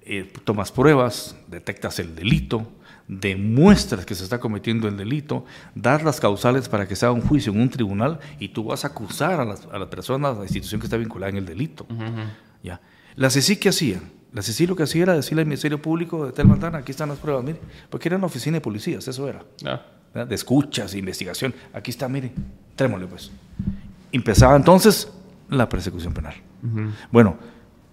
eh, tomas pruebas, detectas el delito, demuestras que se está cometiendo el delito, das las causales para que se haga un juicio en un tribunal y tú vas a acusar a, las, a la persona, a la institución que está vinculada en el delito. ¿Ya? La CECI, ¿qué hacía? La CECI lo que hacía era decirle al Ministerio Público de Tel Mantana, aquí están las pruebas, mire, porque era una oficina de policías, eso era. Ah. De escuchas, investigación. Aquí está, mire, trémosle pues. Empezaba entonces la persecución penal. Bueno,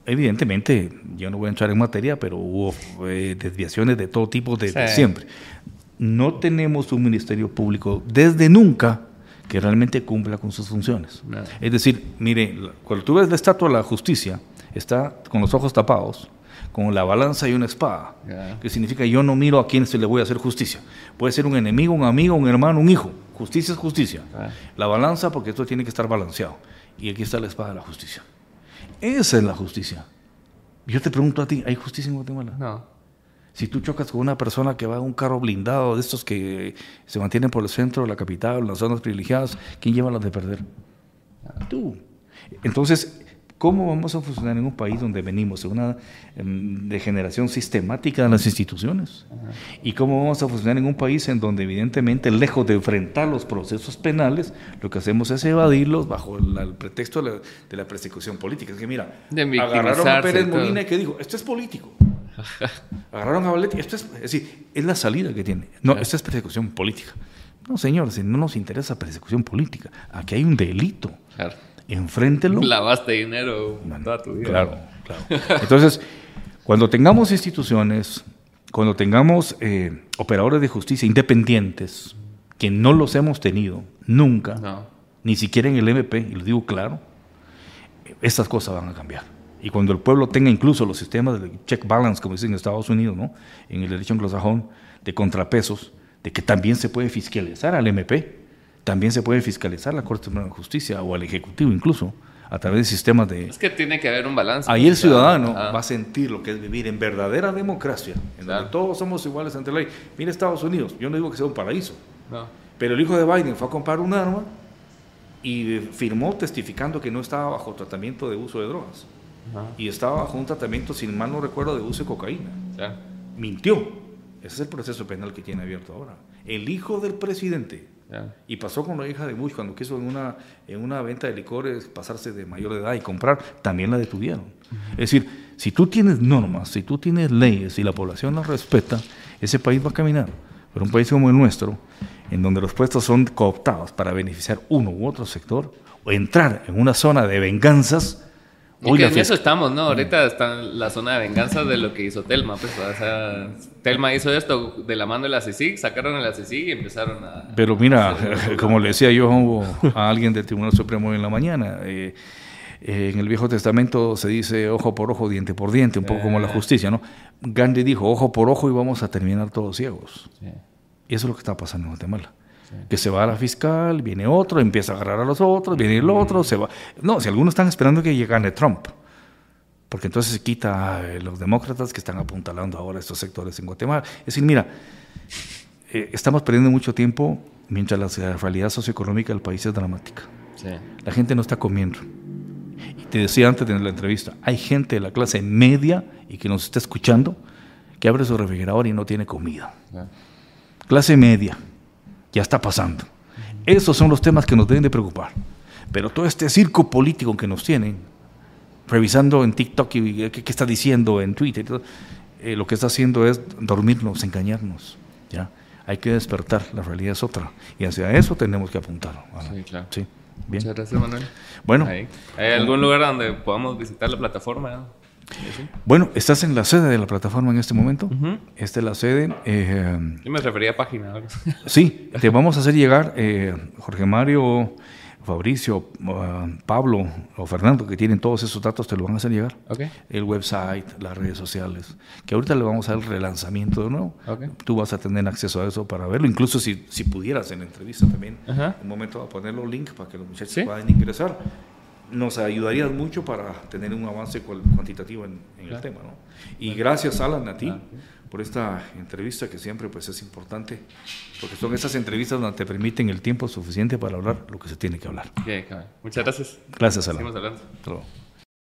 evidentemente, yo no voy a entrar en materia, pero hubo eh, desviaciones de todo tipo desde siempre. No tenemos un ministerio público desde nunca que realmente cumpla con sus funciones. Es decir, mire, cuando tú ves la estatua de la justicia, está con los ojos tapados, con la balanza y una espada, que significa yo no miro a quién se le voy a hacer justicia. Puede ser un enemigo, un amigo, un hermano, un hijo. Justicia es justicia. La balanza porque esto tiene que estar balanceado. Y aquí está la espada de la justicia. Esa es la justicia. Yo te pregunto a ti, ¿hay justicia en Guatemala? No. Si tú chocas con una persona que va en un carro blindado, de estos que se mantienen por el centro de la capital, las zonas privilegiadas, ¿quién lleva las de perder? Tú. Entonces, ¿Cómo vamos a funcionar en un país donde venimos de una em, degeneración sistemática de las instituciones? ¿Y cómo vamos a funcionar en un país en donde evidentemente, lejos de enfrentar los procesos penales, lo que hacemos es evadirlos bajo el, pretexto de la, persecución política? Es que mira, agarraron a Pérez Molina y que dijo, esto es político. agarraron a Valetti, esto es, es decir, es la salida que tiene. No, esto es persecución política. No, señor, si no nos interesa persecución política, aquí hay un delito. Claro enfréntelo. Lavaste dinero toda tu vida. Claro, claro. Entonces, cuando tengamos instituciones, cuando tengamos eh, operadores de justicia independientes, que no los hemos tenido nunca, ni siquiera en el MP, y lo digo claro, estas cosas van a cambiar. Y cuando el pueblo tenga incluso los sistemas de check balance, como dicen en Estados Unidos, ¿no? en el derecho anglosajón, de contrapesos, de que también se puede fiscalizar al MP, también se puede fiscalizar la Corte Suprema de Justicia o al Ejecutivo incluso a través de sistemas de... Es que tiene que haber un balance. Ahí el ciudadano va a sentir lo que es vivir en verdadera democracia, en donde todos somos iguales ante la ley. Mira Estados Unidos, yo no digo que sea un paraíso, pero el hijo de Biden fue a comprar un arma y firmó testificando que no estaba bajo tratamiento de uso de drogas. Y estaba bajo un tratamiento, sin mal no recuerdo, de uso de cocaína. Mintió. Ese es el proceso penal que tiene abierto ahora. El hijo del presidente y pasó con la hija de Bush cuando quiso en una, en una venta de licores pasarse de mayor edad y comprar, también la detuvieron. Es decir, si tú tienes normas, si tú tienes leyes y la población las respeta, ese país va a caminar. Pero un país como el nuestro, en donde los puestos son cooptados para beneficiar uno u otro sector, o entrar en una zona de venganzas, y que en eso estamos, ¿no? Ahorita está la zona de venganza de lo que hizo Telma. Pues, o sea, Telma hizo esto de la mano de la CICIG, sacaron a la CICIG y empezaron a... Pero mira, como le decía yo a alguien del Tribunal Supremo en la mañana, eh, eh, en el Viejo Testamento se dice ojo por ojo, diente por diente, un poco como la eh. justicia, ¿no? Gandhi dijo ojo por ojo y vamos a terminar todos ciegos. Y eso es lo que está pasando en Guatemala que se va a la fiscal, viene otro, empieza a agarrar a los otros, viene el otro, se va. No, si algunos están esperando que llegue Trump, porque entonces se quita a los demócratas que están apuntalando ahora estos sectores en Guatemala. Es decir, mira, eh, estamos perdiendo mucho tiempo mientras la realidad socioeconómica del país es dramática. La gente no está comiendo. Y te decía antes de la entrevista, hay gente de la clase media y que nos está escuchando que abre su refrigerador y no tiene comida. Clase media ya está pasando. Esos son los temas que nos deben de preocupar. Pero todo este circo político que nos tienen, revisando en TikTok y qué, está diciendo en Twitter, eh, lo que está haciendo es dormirnos, engañarnos. ¿ya? Hay que despertar, la realidad es otra. Y hacia eso tenemos que apuntar. Sí, claro. Sí. Bien. Muchas gracias, Manuel. Bueno. ¿Hay algún lugar donde podamos visitar la plataforma? Bueno, estás en la sede de la plataforma en este momento. Esta es la sede. Eh, Yo me refería a página. sí, te vamos a hacer llegar, eh, Jorge Mario, Fabricio, uh, Pablo o Fernando, que tienen todos esos datos, te lo van a hacer llegar. El website, las redes sociales, que ahorita le vamos a dar el relanzamiento de nuevo. Tú vas a tener acceso a eso para verlo, incluso si, si pudieras en la entrevista también, un momento a ponerlo link para que los muchachos puedan ingresar nos ayudaría mucho para tener un avance cuantitativo en, el tema. ¿no? Y gracias, Alan, a ti por esta entrevista que siempre pues, es importante, porque son esas entrevistas donde te permiten el tiempo suficiente para hablar lo que se tiene que hablar. Muchas gracias. Gracias, Alan. Seguimos hablando.